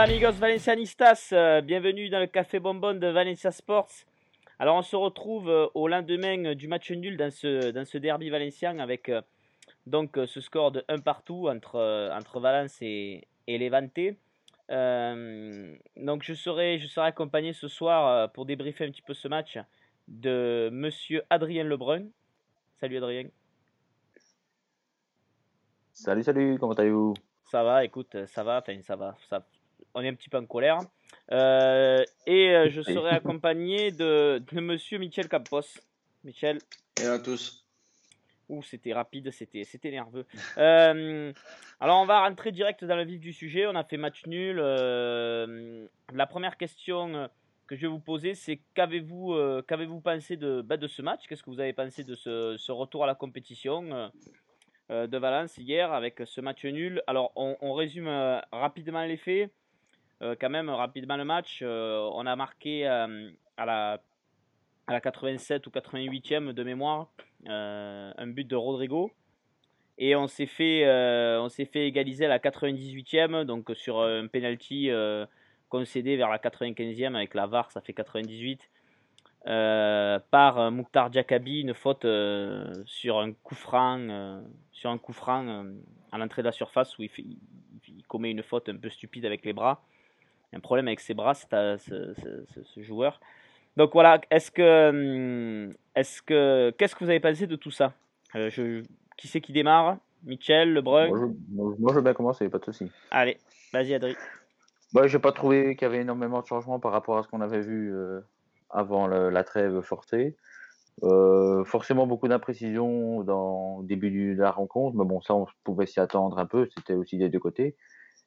Hola amigos valencianistas, euh, bienvenue dans le café bonbon de Valencia Sports. Alors on se retrouve euh, au lendemain du match nul dans ce, dans ce derby valencien avec euh, donc ce score de 1 partout entre, entre Valence et, et Levante. donc je serai, je serai accompagné ce soir pour débriefer un petit peu ce match de monsieur Adrien Lebrun. Salut Adrien. Salut, salut, comment allez-vous? Ça va, écoute, ça va, enfin ça va, ça, on est un petit peu en colère. Euh, et euh, je serai accompagné de, de monsieur Michel Campos. Michel. Et à tous. Ouh, c'était rapide, c'était, c'était nerveux. Euh, alors, on va rentrer direct dans le vif du sujet. On a fait match nul. la première question que je vais vous poser, c'est qu'avez-vous, qu'avez-vous pensé de, bah, de ce match? Qu'est-ce que vous avez pensé de ce, ce retour à la compétition de Valence hier avec ce match nul? Alors, on, on résume rapidement les faits. Euh, quand même rapidement le match. Euh, on a marqué euh, à, la, à la 87 ou 88e de mémoire un but de Rodrigo. Et on s'est fait, on s'est fait égaliser à la 98e, donc sur un penalty concédé vers la 95e avec la VAR, ça fait 98. par Mouktar Jakabi, une faute sur un coup franc, sur un coup franc à l'entrée de la surface où il, il, commet une faute un peu stupide avec les bras un problème avec ses bras, ce, ce, joueur. Donc voilà, est-ce que, hum, est-ce que, qu'est-ce que vous avez pensé de tout ça? Euh, je, Qui c'est qui démarre? Michel, Lebrun moi je, moi je, veux bien commencer, pas de souci. Allez, vas-y Adrien. Bah, j'ai pas trouvé qu'il y avait énormément de changements par rapport à ce qu'on avait vu euh, avant la trêve forcée. Euh, forcément beaucoup d'imprécisions dans le début de la rencontre, mais bon, ça on pouvait s'y attendre un peu, c'était aussi des deux côtés.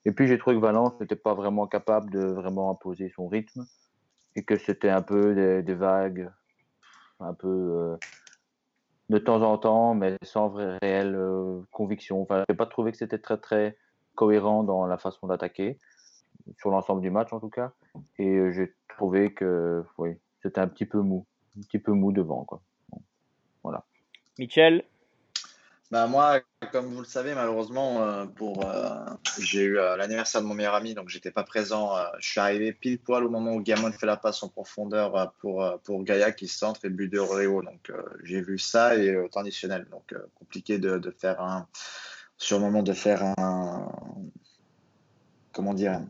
Et puis j'ai trouvé que Valence n'était pas vraiment capable de vraiment imposer son rythme et que c'était un peu des, vagues, un peu euh, de temps en temps, mais sans vraie réelle euh, conviction. Enfin, j'ai pas trouvé que c'était très très cohérent dans la façon d'attaquer sur l'ensemble du match en tout cas. Et euh, j'ai trouvé que oui, c'était un petit peu mou, un petit peu mou devant quoi. voilà. Michel, bah moi, comme vous le savez, malheureusement, euh, pour euh, j'ai eu euh, l'anniversaire de mon meilleur ami, donc j'étais pas présent. je suis arrivé pile poil au moment où Gamon fait la passe en profondeur pour pour Gaïa qui centre et but de Réo. Donc j'ai vu ça et au temps additionnel. Donc compliqué de, de, faire un sur le moment de faire un comment dire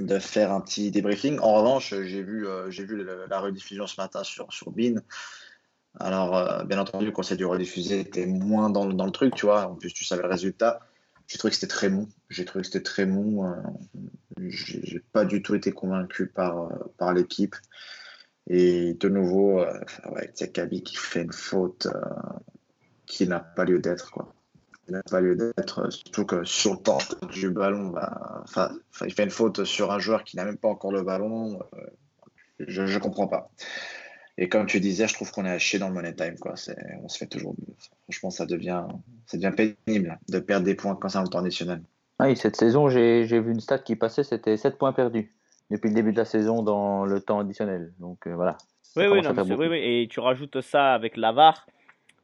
de faire un petit débriefing. En revanche, j'ai vu j'ai vu la, rediffusion ce matin sur sur Bean alors, euh, bien entendu, quand c'est du rediffuser, t'es moins dans, dans, le truc, tu vois. En plus, tu savais le résultat. J'ai trouvé que c'était très mou. J'ai trouvé que c'était très mou. Euh, j'ai pas du tout été convaincu par, euh, par l'équipe. Et de nouveau, euh, ouais, Kabi qui fait une faute qui n'a pas lieu d'être, quoi. Il n'a pas lieu d'être, surtout que sur le temps du ballon, bah, il fait une faute sur un joueur qui n'a même pas encore le ballon. je ne comprends pas. Et comme tu disais, je trouve qu'on est haché dans le money time. Quoi. On se fait toujours. Franchement, ça devient, ça devient pénible de perdre des points quand c'est en temps additionnel. Oui, cette saison, j'ai vu une stat qui passait, c'était 7 points perdus depuis le début de la saison dans le temps additionnel. Donc euh, voilà. Oui oui, non, oui, oui, Et tu rajoutes ça avec l'avare,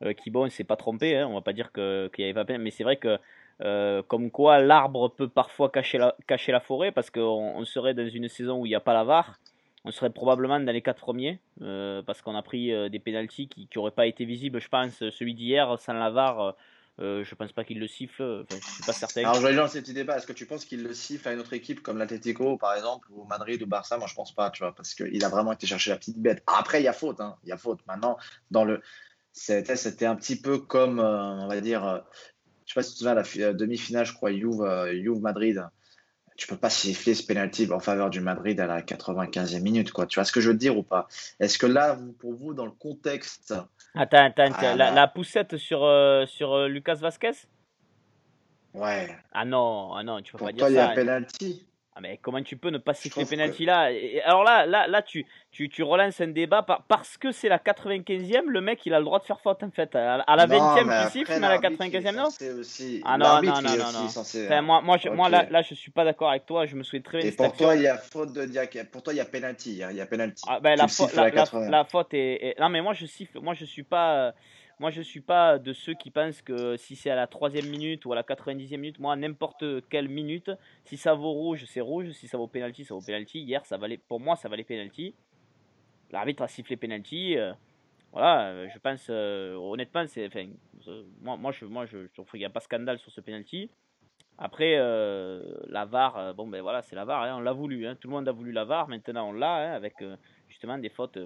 euh, qui, bon, il s'est pas trompé. Hein, on va pas dire qu'il n'y avait pas peine, mais c'est vrai que. Euh, comme quoi l'arbre peut parfois cacher la, cacher la forêt parce qu'on on serait dans une saison où il n'y a pas l'avare on serait probablement dans les quatre premiers euh, parce qu'on a pris euh, des pénalties qui n'auraient pas été visibles, je pense. Celui d'hier, sans la VAR, euh, je pense pas qu'il le siffle. Enfin, je suis pas certain. Alors, je rejoins ce petit débat. Est-ce que tu penses qu'il le siffle à une autre équipe comme l'Atletico, par exemple, ou Madrid ou Barça? Moi, je pense pas, tu vois, parce qu'il a vraiment été chercher la petite bête. Après, il y a faute, hein. Il y a faute. Maintenant, dans le. C'était un petit peu comme, on va dire. je sais pas si tu te souviens, la demi-finale, je crois, Juve, Juve Madrid tu peux pas siffler ce penalty en faveur du Madrid à la 95e minute, quoi. Tu vois ce que je veux dire ou pas? Est-ce que là, pour vous, dans le contexte. Attends, attends, ah, la, poussette sur, euh, sur euh, Lucas Vasquez Ouais. Ah non, ah non, tu peux pas dire ça. il y a penalty? Ah mais comment tu peux ne pas siffler penalty là Alors là, là, là, tu, tu, tu relances un débat parce que c'est la 95e, le mec il a le droit de faire faute en fait. À la 20e tu siffles, mais à la 95e non? Ah non, non, non, non. non. Enfin, moi, moi, je, moi là, là, je suis pas d'accord avec toi. Je me souviens très bien. Et pour toi, il y a faute de Diak. Pour toi, il y a penalty. Il y a penalty. Ah, ben, la, la, la, faute est, Non mais moi je siffle. Moi je suis pas. Moi je suis pas de ceux qui pensent que si c'est à la troisième minute ou à la 90e minute, moi n'importe quelle minute, si ça vaut rouge, c'est rouge, si ça vaut penalty, ça vaut penalty. Hier, ça valait, pour moi, ça valait penalty. L'arbitre a sifflé penalty. Euh, voilà, euh, je pense euh, honnêtement, c'est, moi, moi je, moi je, trouve qu'il n'y a pas scandale sur ce penalty. Après, la VAR, bon ben voilà, c'est la VAR, hein, on l'a voulu, hein, tout le monde a voulu la VAR, maintenant on l'a, hein, avec justement des fautes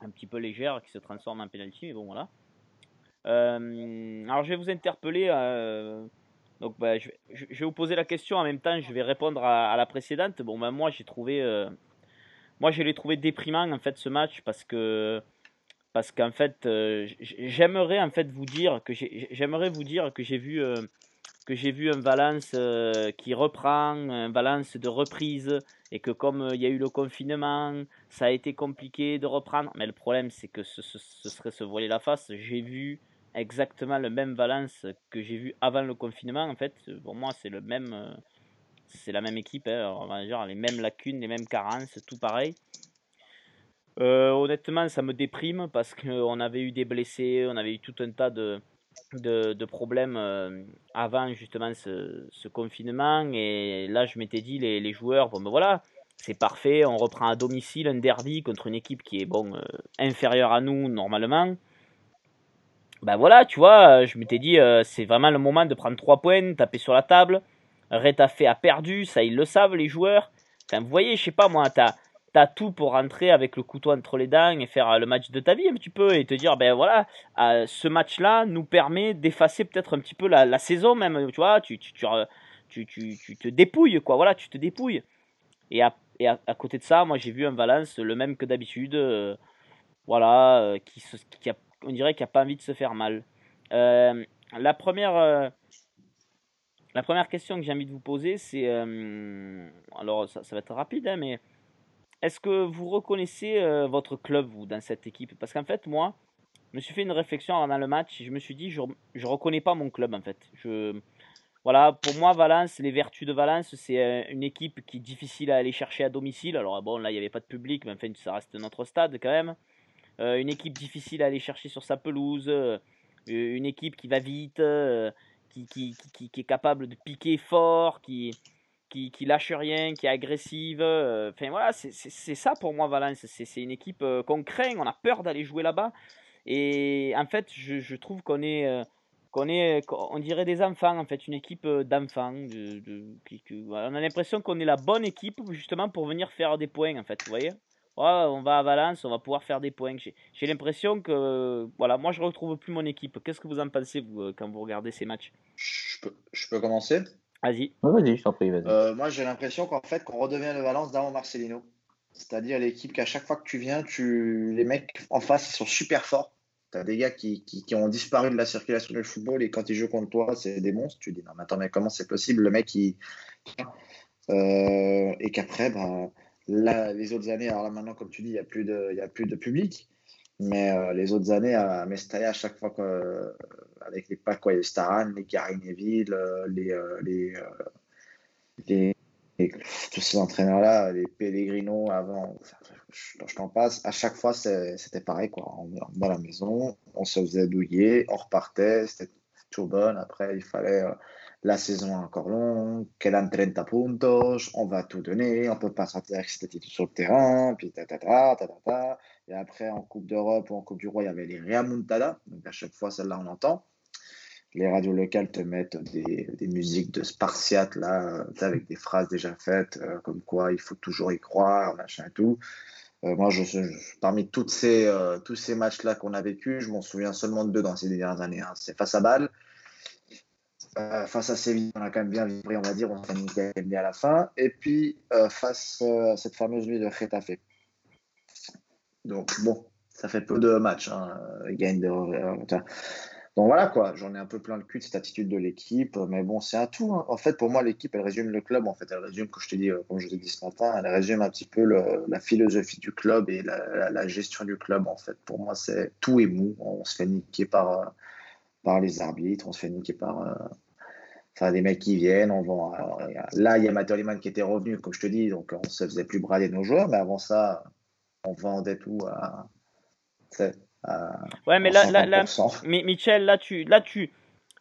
un petit peu légères qui se transforment en penalty, mais bon voilà. Alors je vais vous interpeller, donc ben, je, vais vous poser la question en même temps, je vais répondre à, la précédente. Bon ben moi j'ai trouvé, moi je l'ai trouvé déprimant en fait ce match parce que parce qu'en fait, euh, j'aimerais en fait vous dire que j'aimerais vous dire que j'ai vu euh, que j'ai vu un Valence euh, qui reprend, un Valence de reprise, et que comme il y a eu le confinement, ça a été compliqué de reprendre. Mais le problème, c'est que ce, serait se voiler la face. J'ai vu exactement le même Valence que j'ai vu avant le confinement. En fait, pour moi, c'est le même, c'est la même équipe. Hein. les mêmes lacunes, les mêmes carences, tout pareil. Euh, honnêtement, ça me déprime parce qu'on avait eu des blessés, on avait eu tout un tas de, de, problèmes euh, avant justement ce, confinement. Et là, je m'étais dit, les, les, joueurs, bon ben voilà, c'est parfait, on reprend à domicile un derby contre une équipe qui est bon euh, inférieure à nous normalement. Ben voilà, tu vois, je m'étais dit, c'est vraiment le moment de prendre 3 points, taper sur la table. Retafe a perdu, ça ils le savent les joueurs. Enfin, vous voyez, je sais pas moi, t'as t'as tout pour rentrer avec le couteau entre les dents et faire euh, le match de ta vie un petit peu et te dire ben voilà euh, ce match là nous permet d'effacer peut-être un petit peu la, saison même tu vois tu tu, tu, tu, te dépouilles quoi voilà tu te dépouilles et à, et à, côté de ça moi j'ai vu un Valence le même que d'habitude euh, voilà qui, qui a, on dirait qu'il a pas envie de se faire mal la première la première question que j'ai envie de vous poser c'est alors ça, va être rapide hein, mais est-ce que vous reconnaissez euh, votre club, vous, dans cette équipe? Parce qu'en fait, moi, je me suis fait une réflexion avant le match et je me suis dit, je ne reconnais pas mon club, en fait. Voilà, pour moi, Valence, les vertus de Valence, c'est euh, une équipe qui est difficile à aller chercher à domicile. Alors, bon, là, il n'y avait pas de public, mais enfin, ça reste notre stade quand même. Euh, une équipe difficile à aller chercher sur sa pelouse. une équipe qui va vite, qui, qui, qui, est capable de piquer fort, qui, qui, qui lâche rien, qui est agressive. Euh, enfin voilà, c'est ça pour moi Valence. C'est une équipe euh, qu'on craint, on a peur d'aller jouer là-bas. Et en fait, je, je trouve qu'on est, euh, qu'on est, on dirait des enfants en fait, une équipe d'enfants. De, de, on a l'impression qu'on est la bonne équipe justement pour venir faire des points en fait. Vous voyez on va à Valence, on va pouvoir faire des points. J'ai l'impression que, voilà, moi je retrouve plus mon équipe. Qu'est-ce que vous en pensez vous quand vous regardez ces matchs? Je peux, je peux commencer? Vas-y. vas-y, je t'en prie, vas-y. Euh, moi, j'ai l'impression qu'en fait, qu'on redevient le Valence d'avant Marcelino. C'est-à-dire l'équipe qu'à chaque fois que tu viens, tu... les mecs en face, ils sont super forts. Tu as des gars qui, qui, ont disparu de la circulation du football et quand ils jouent contre toi, c'est des monstres. Tu dis, non, mais attends, mais comment c'est possible? Le mec, il. Euh, et qu'après, bah, les autres années, alors là maintenant, comme tu dis, il n'y a, plus de, a plus de public. Mais euh, les autres années, à Mestalla, à chaque fois, que, avec les pas quoi, les Staran, les Gary Neville, euh, les, euh, les, tous ces entraîneurs-là, les Pellegrino avant, je, t'en passe, à chaque fois, c'était pareil. Quoi. On dans la maison, on se faisait douiller, on repartait, c'était tout bon. Après, il fallait la saison encore longue, quedan 30 puntos, on va tout donner, on peut pas sortir avec cette attitude sur le terrain, puis ta ta ta ta ta ta. Et après, en Coupe d'Europe ou en Coupe du Roi, il y avait les Reamuntada, donc à chaque fois, celle-là, on entend. Les radios locales te mettent des, des musiques de Spartiate, là, avec des phrases déjà faites, euh, comme quoi il faut toujours y croire, machin et tout. Euh, moi, parmi toutes ces, euh, tous ces matchs-là qu'on a vécu, je m'en souviens seulement de deux dans ces dernières années. Hein. C'est face à Bâle euh, face à Séville, on a quand même bien vibré, on va dire, on s'est bien à la fin. Et puis, euh, face euh, à cette fameuse nuit de Getafe. Donc, bon, ça fait peu de matchs. Hein, gagne de... Donc voilà quoi, j'en ai un peu plein le cul de cette attitude de l'équipe, mais bon, c'est un tout. Hein. En fait, pour moi, l'équipe, elle résume le club. En fait, elle résume, comme je te dis, comme je t'ai dit ce matin, elle résume un petit peu la philosophie du club et la, la, gestion du club. En fait, pour moi, c'est tout est mou. On se fait niquer par par les arbitres, on se fait niquer par euh, enfin, des mecs qui viennent. On vend, là, il y a Matt qui était revenu, comme je te dis, donc on se faisait plus brader nos joueurs, mais avant ça, on vendait tout à. ouais, mais là, là, là, mais Michel, là, tu, là, tu,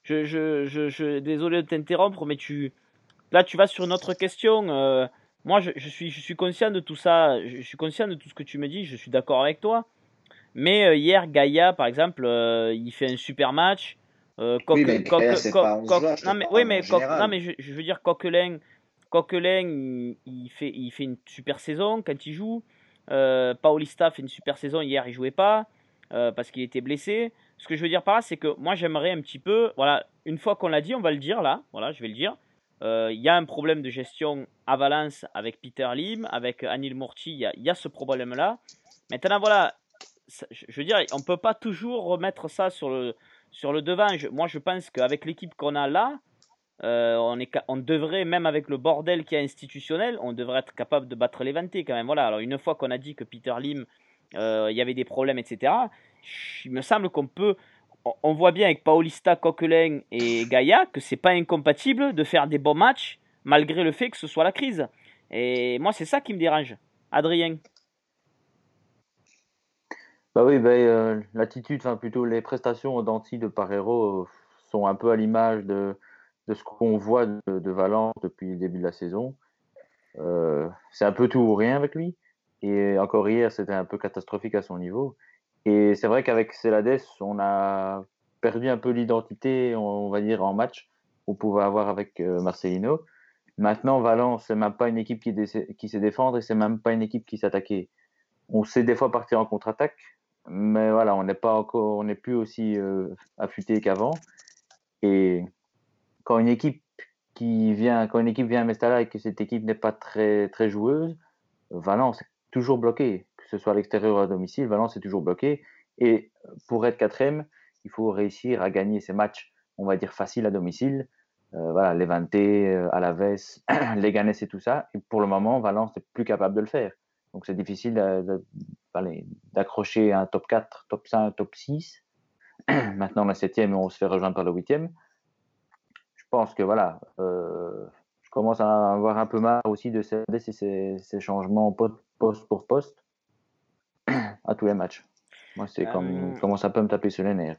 je, je, je, je désolé de t'interrompre, mais tu, là, tu vas sur une autre question. Euh, moi, je, je, suis, je suis conscient de tout ça. Je, suis conscient de tout ce que tu me dis. Je suis d'accord avec toi. Mais euh, hier, Gaïa, par exemple, euh, il fait un super match. Euh, oui, mais non, mais, oui, mais, non, mais je, je, veux dire, Coquelin, Coquelin il, fait, il fait une super saison quand il joue. Paulista fait une super saison. Hier, il jouait pas parce qu'il était blessé. Ce que je veux dire par là, c'est que moi, j'aimerais un petit peu, voilà, une fois qu'on l'a dit, on va le dire là, voilà, je vais le dire. Il y a un problème de gestion à Valence avec Peter Lim, avec Anil Murti, il y, y a, ce problème-là. Maintenant, voilà, je veux dire, on ne peut pas toujours remettre ça sur le, sur le devant. moi, je pense qu'avec l'équipe qu'on a là, euh, on, est, on devrait, même avec le bordel qui est institutionnel, on devrait être capable de battre les quand même. Voilà, alors une fois qu'on a dit que Peter Lim, euh, il y avait des problèmes, etc., il me semble qu'on peut. On voit bien avec Paulista, Coquelin et Gaïa que c'est pas incompatible de faire des bons matchs malgré le fait que ce soit la crise. Et moi, c'est ça qui me dérange. Adrien bah oui, bah, l'attitude, enfin plutôt les prestations d'Anti de Parero euh, sont un peu à l'image de, de ce qu'on voit de, de, Valence depuis le début de la saison. Euh, c'est un peu tout ou rien avec lui. Et encore hier, c'était un peu catastrophique à son niveau. Et c'est vrai qu'avec Celades, on a perdu un peu l'identité, on va dire, en match qu'on pouvait avoir avec Marcelino. Maintenant, Valence, c'est même pas une équipe qui, qui sait défendre et c'est même pas une équipe qui s'attaquait. On sait des fois partir en contre-attaque, mais voilà, on n'est pas encore, on n'est plus aussi euh, affûté qu'avant. Et quand une équipe qui vient, quand une équipe vient à Mestalla et que cette équipe n'est pas très très joueuse, Valence est toujours bloqué, que ce soit à l'extérieur ou à domicile, Valence est toujours bloqué. Et pour être quatrième, il faut réussir à gagner ces matchs, on va dire faciles à domicile. Euh, voilà, Levante, euh, Alaves, Leganés et tout ça. Et pour le moment, Valence n'est plus capable de le faire. Donc c'est difficile d'accrocher un top 4, top 5, top 6. Maintenant, la septième, on se fait rejoindre par le huitième. Je pense que voilà, euh, je commence à avoir un peu marre aussi de ces, ces, changements poste pour poste à tous les matchs. Moi, c'est comme euh, commence un peu à me taper sur les nerfs.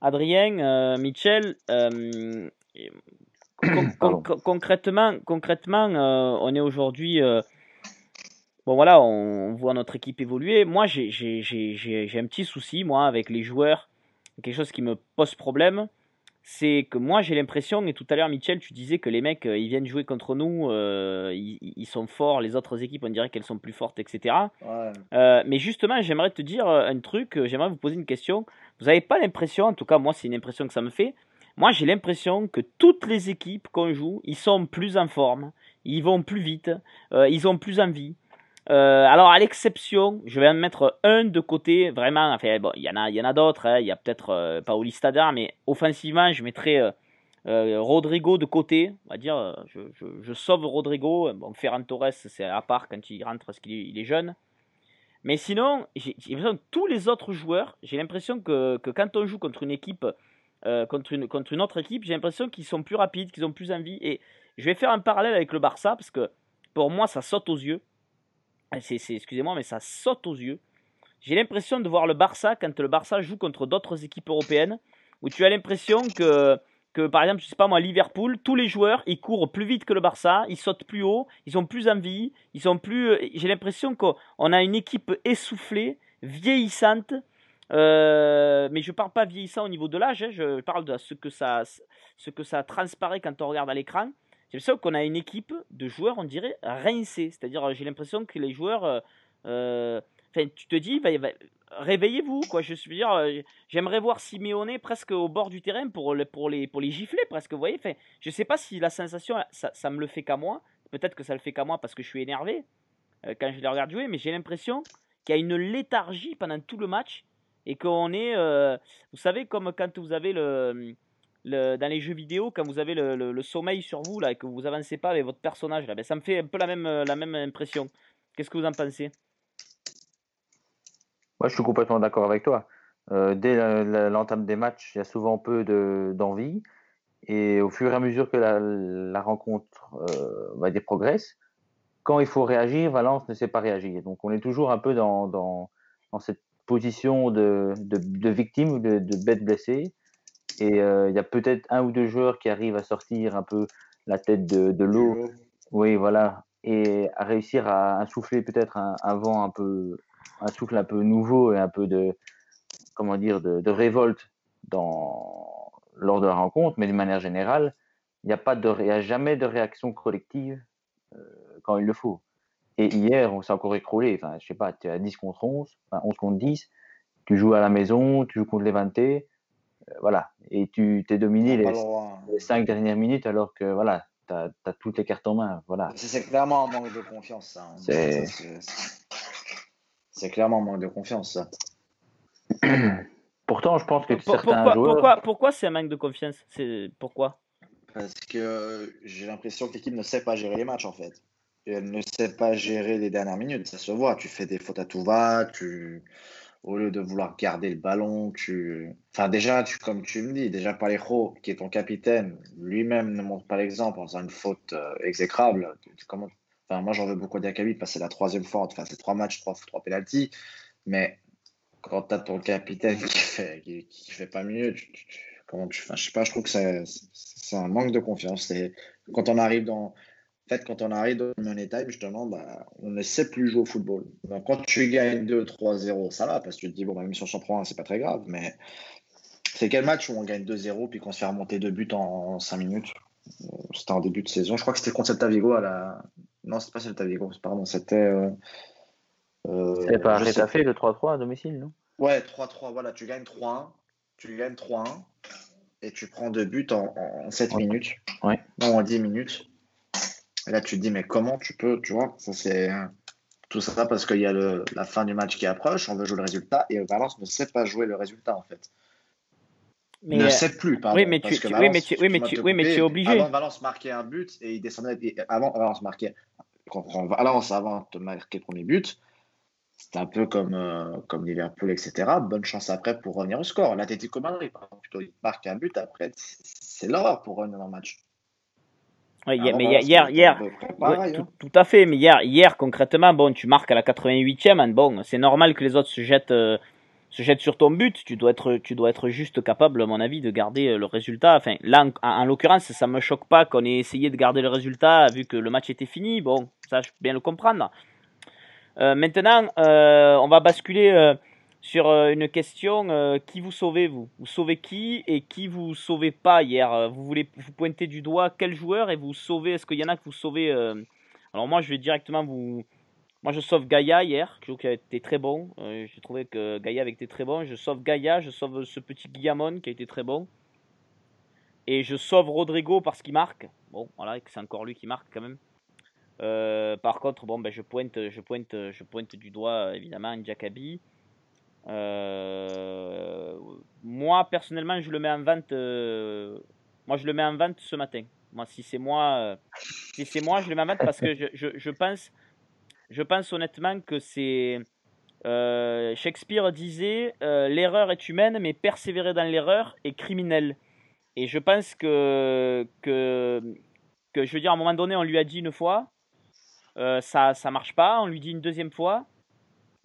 Adrien, euh, Michel, concrètement, concrètement on est aujourd'hui bon voilà, on, voit notre équipe évoluer. Moi, j'ai un petit souci, moi, avec les joueurs. Quelque chose qui me pose problème, c'est que moi, j'ai l'impression, et tout à l'heure, Michel, tu disais que les mecs, euh, ils viennent jouer contre nous, euh, ils, sont forts, les autres équipes, on dirait qu'elles sont plus fortes, etc. Euh, mais justement, j'aimerais te dire un truc, j'aimerais vous poser une question. Vous n'avez pas l'impression, en tout cas, moi, c'est une impression que ça me fait. Moi, j'ai l'impression que toutes les équipes qu'on joue, ils sont plus en forme, ils vont plus vite, ils ont plus envie. Euh, alors, à l'exception, je vais en mettre un de côté, vraiment. Enfin, bon, il y en a, y en a d'autres. Hein. Il y a peut-être euh, Pauli mais offensivement, je mettrais euh, euh, Rodrigo de côté. On va dire, je, je, sauve Rodrigo. Bon, Ferran Torres, c'est à part quand il rentre parce qu'il est jeune. Mais sinon, j'ai l'impression que tous les autres joueurs, j'ai l'impression que, que, quand on joue contre une équipe, contre, une, contre une autre équipe, j'ai l'impression qu'ils sont plus rapides, qu'ils ont plus envie. Et je vais faire un parallèle avec le Barça parce que pour moi, ça saute aux yeux excusez-moi, mais ça saute aux yeux. J'ai l'impression de voir le Barça quand le Barça joue contre d'autres équipes européennes, où tu as l'impression que, que, par exemple, je sais pas moi, Liverpool, tous les joueurs, ils courent plus vite que le Barça, ils sautent plus haut, ils ont plus envie, ils sont plus. J'ai l'impression qu'on a une équipe essoufflée, vieillissante. Euh, mais je parle pas vieillissant au niveau de l'âge, hein, je parle de ce que ça, ce que ça transparaît quand on regarde à l'écran. J'ai l'impression qu'on a une équipe de joueurs, on dirait, rincés. C'est-à-dire, j'ai l'impression que les joueurs. Euh, euh, enfin, tu te dis, réveillez-vous, quoi. Je veux dire, euh, j'aimerais voir Simeone presque au bord du terrain pour, pour, les, pour les gifler, presque, vous voyez. Enfin, je sais pas si la sensation, ça, ça me le fait qu'à moi. Peut-être que ça le fait qu'à moi parce que je suis énervé quand je les regarde jouer, mais j'ai l'impression qu'il y a une léthargie pendant tout le match et qu'on est. vous savez, comme quand vous avez le dans les jeux vidéo, quand vous avez le, sommeil sur vous, là, et que vous avancez pas avec votre personnage, là, ben, ça me fait un peu la même, la même impression. Qu'est-ce que vous en pensez? Moi, je suis complètement d'accord avec toi. Euh, dès l'entame des matchs, il y a souvent peu d'envie. et au fur et à mesure que la, rencontre euh, dire, progresse, quand il faut réagir, Valence ne sait pas réagir. Donc on est toujours un peu dans, cette position de, de, de victime de bête blessée. Et euh, il y a peut-être un ou deux joueurs qui arrivent à sortir un peu la tête de, de l'eau. Oui, voilà. Et à réussir à insouffler peut-être un, un, vent un peu, un souffle un peu nouveau et un peu de, comment dire, de, de révolte dans, lors de la rencontre. Mais de manière générale, il n'y a, pas de, y a jamais de réaction collective euh, quand il le faut. Et hier, on s'est encore écroulé. Enfin, je sais pas, tu es à 10 contre 11, enfin 11 contre 10. Tu joues à la maison, tu joues contre les 20 euh, voilà. Et tu t'es dominé les, les, 5 dernières minutes alors que voilà, tu as, as, toutes les cartes en main. Voilà. C'est clairement un manque de confiance. Ça. Hein. C'est clairement un manque de confiance. Ça. Pourtant, je pense que Pour, certains pourquoi, joueurs. Pourquoi, pourquoi c'est un manque de confiance? C'est pourquoi? Parce que j'ai l'impression que l'équipe ne sait pas gérer les matchs en fait. Et elle ne sait pas gérer les dernières minutes, ça se voit. Tu fais des fautes à tout va, tu au lieu de vouloir garder le ballon, tu. Enfin, déjà, tu, comme tu me dis, déjà Parejo, qui est ton capitaine, lui-même ne montre pas l'exemple en faisant une faute euh, exécrable. Comment... Enfin, moi, j'en veux beaucoup à Diakabi parce que c'est la troisième fois, enfin, c'est trois matchs, trois, trois pénalties. Mais quand tu as ton capitaine qui fait, qui, fait pas mieux, tu, tu, comment tu. Enfin, je sais pas, je trouve que c'est un manque de confiance. Quand on arrive dans fait, quand on arrive dans le money time, justement, bah, on ne sait plus jouer au football. Donc, quand tu gagnes 2-3-0, ça va, parce que tu te dis, bon, bah, même si on s'en prend un, c'est pas très grave. Mais c'est quel match où on gagne 2-0 puis qu'on se fait remonter deux buts en, 5 minutes? C'était en début de saison. Je crois que c'était contre Celta Vigo à la. Non, c'était pas Celta Vigo, pardon, c'était. Euh... Euh, c'était pas Rétafé, le 3-3 à domicile, non? Ouais, 3-3, voilà, tu gagnes 3-1. Tu gagnes 3-1 et tu prends deux buts en, en 7 ouais. minutes. Ouais. Non, en 10 minutes. Et là, tu te dis, mais comment tu peux, tu vois, ça c'est tout ça parce qu'il y a le, la fin du match qui approche, on veut jouer le résultat, et Valence ne sait pas jouer le résultat en fait. Mais ne euh, sait plus, pardon. oui, mais tu, oui, mais tu, oui, mais m'as tu, te oui, mais coupé, tu es obligé. Avant, Valence marquait un but et il descendait. et avant, Valence marquait. Quand on- Valence, avant de marquer le premier but, c'était un peu comme, euh, comme Liverpool, etc. Bonne chance après pour revenir au score. L'Atlético Madrid, par exemple, plutôt, il marque un but après, c'est c'est l'horreur pour revenir dans le match. Ouais, hier, Avant, mais Valence, hier, hier, ouais, tout, hein. tout à fait. Mais hier, hier, concrètement, bon, tu marques à la 88e. hein, bon, c'est normal que les autres se jettent, euh, se jettent sur ton but. Tu dois être, tu dois être juste capable, à mon avis, de garder euh, le résultat. Enfin, là, en, en l'occurrence, ça me choque pas qu'on ait essayé de garder le résultat vu que le match était fini. Bon, ça, je peux bien le comprendre. Euh, maintenant, euh, on va basculer sur euh, une question euh, qui vous sauvez vous? Vous sauvez qui et qui vous sauvez pas hier? Euh, Vous voulez vous pointer du doigt quel joueur et vous sauvez Est-ce qu'il y en a que vous sauvez Alors moi, je vais directement vous. Moi, je sauve Gaïa hier, je trouve été très bon. J'ai trouvé que Gaïa avait été très bon. Je sauve Gaïa, je sauve ce petit Guillamon qui a été très bon. Et je sauve Rodrigo parce qu'il marque. Bon, voilà, c'est encore lui qui marque quand même. Par contre, bon, ben, je pointe, je pointe, je pointe du doigt évidemment Jakabi. Euh, moi personnellement, je le mets en vente. euh, moi, je le mets en vente ce matin. Moi, si c'est moi, euh, si c'est moi, je le mets en vente parce que je, je, je pense, je pense honnêtement que c'est Shakespeare disait l'erreur est humaine, mais persévérer dans l'erreur est criminel. Et je pense que, que que je veux dire à un moment donné, on lui a dit une fois, ça ça marche pas. On lui dit une deuxième fois,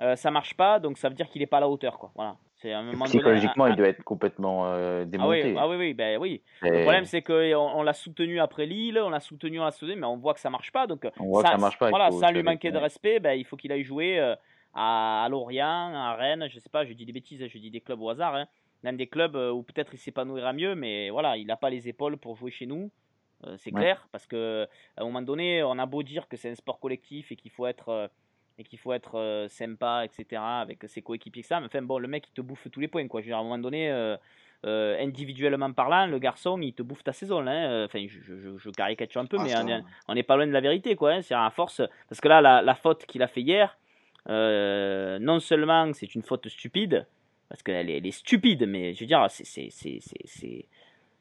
euh, ça marche pas. Donc ça veut dire qu'il est pas à la hauteur, quoi. Voilà. Un donné. Psychologiquement, un- il doit être complètement euh, ah oui, démonté. ah oui, oui, ben oui. Le problème, c'est qu'on on, l'a soutenu après Lille, on l'a soutenu, on l'a soutenu, mais on voit que ça marche pas. Donc, on voit que ça marche pas. il Voilà, sans lui manquer de respect, ben, il faut qu'il aille jouer euh, à, à Lorient, à Rennes, je sais pas, je dis des bêtises, je dis des clubs au hasard, hein. Dans des clubs euh, où peut-être il s'épanouira mieux, mais voilà, il n'a pas les épaules pour jouer chez nous. euh, c'est Ouais. clair, parce que à un moment donné, on a beau dire que c'est un sport collectif et qu'il faut être euh, et qu'il faut être euh, sympa, etc. avec ses coéquipiers, ça. Mais enfin, bon, le mec, il te bouffe tous les points, quoi. Je veux dire, à un moment donné, euh, euh, individuellement parlant, le garçon, il te bouffe ta saison, là. hein. Euh, Enfin, je, je, je- je caricature un peu, Ah, mais on n'est pas loin de la vérité, quoi. hein. C'est à force, parce que là, la, la faute qu'il a fait hier, non seulement c'est une faute stupide, parce qu'elle est, elle est stupide, mais je veux dire, c'est,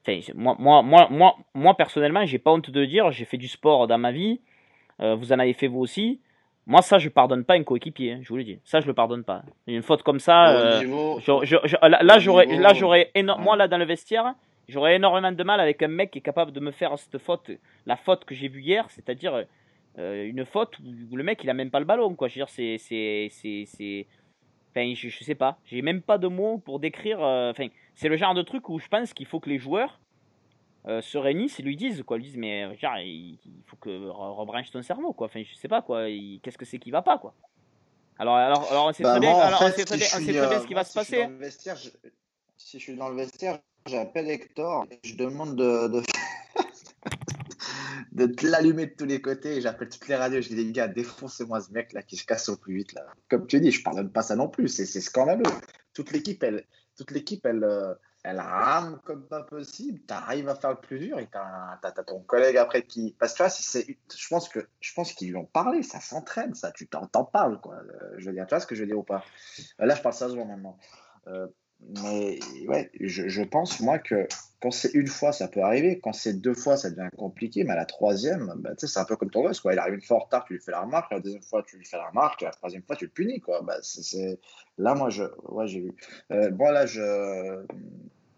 Enfin, moi, moi, moi, moi, moi, personnellement, j'ai pas honte de le dire, j'ai fait du sport dans ma vie, vous en avez fait vous aussi. Moi, ça, je pardonne pas un coéquipier, hein, je vous le dis. Ça, je le pardonne pas. Une faute comme ça, euh, niveau- je- je- je- là, là, au j'aurais, là, j'aurais éno- Ouais. moi, là, dans le vestiaire, j'aurais énormément de mal avec un mec qui est capable de me faire cette faute, la faute que j'ai vue hier, c'est-à-dire euh, une faute où le mec, il a même pas le ballon, quoi. Je veux dire, c'est, c'est, c'est, c'est, Enfin, je, je sais pas. J'ai même pas de mots pour décrire. euh, Enfin, c'est le genre de truc où je pense qu'il faut que les joueurs euh, se réunissent et lui disent quoi. Lui disent mais euh, genre, il, il faut que re- rebranche ton cerveau quoi. Enfin, je sais pas quoi. Qu'est-ce que c'est qui va pas quoi? Alors, alors, alors on sait Bah, très bien, on sait si on sait euh, ce qui va se si passer. dans le vestiaire, je- si je suis dans le vestiaire, j'appelle Hector et je demande de, de... de te l'allumer de tous les côtés. J'appelle toutes les radios. Je dis, les gars, défoncez-moi ce mec là qui se casse au plus vite. Là. Comme tu dis, je pardonne pas ça non plus. C'est c'est scandaleux. Toute l'équipe, elle, toute l'équipe, elle, euh, elle rame comme pas possible. Tu arrives à faire le plus dur et tu as, ton collègue après qui. Parce que tu vois, je pense que je pense qu'ils lui ont parlé. Ça s'entraîne, ça. Tu t'en t'en parles, quoi. Euh, je veux dire, tu vois ce que je veux dire ou pas? Euh, Là, je parle sérieusement maintenant. Euh, mais ouais, je, pense, moi, que quand c'est une fois, ça peut arriver. Quand c'est deux fois, ça devient compliqué. Mais à la troisième, bah, c'est un peu comme ton gosse, quoi. Il arrive une fois en retard, tu lui fais la remarque. La deuxième fois, tu lui fais la remarque. La troisième fois, tu le punis, quoi. Bah, c'est, Là, moi, je... ouais, j'ai vu. Moi, là, je...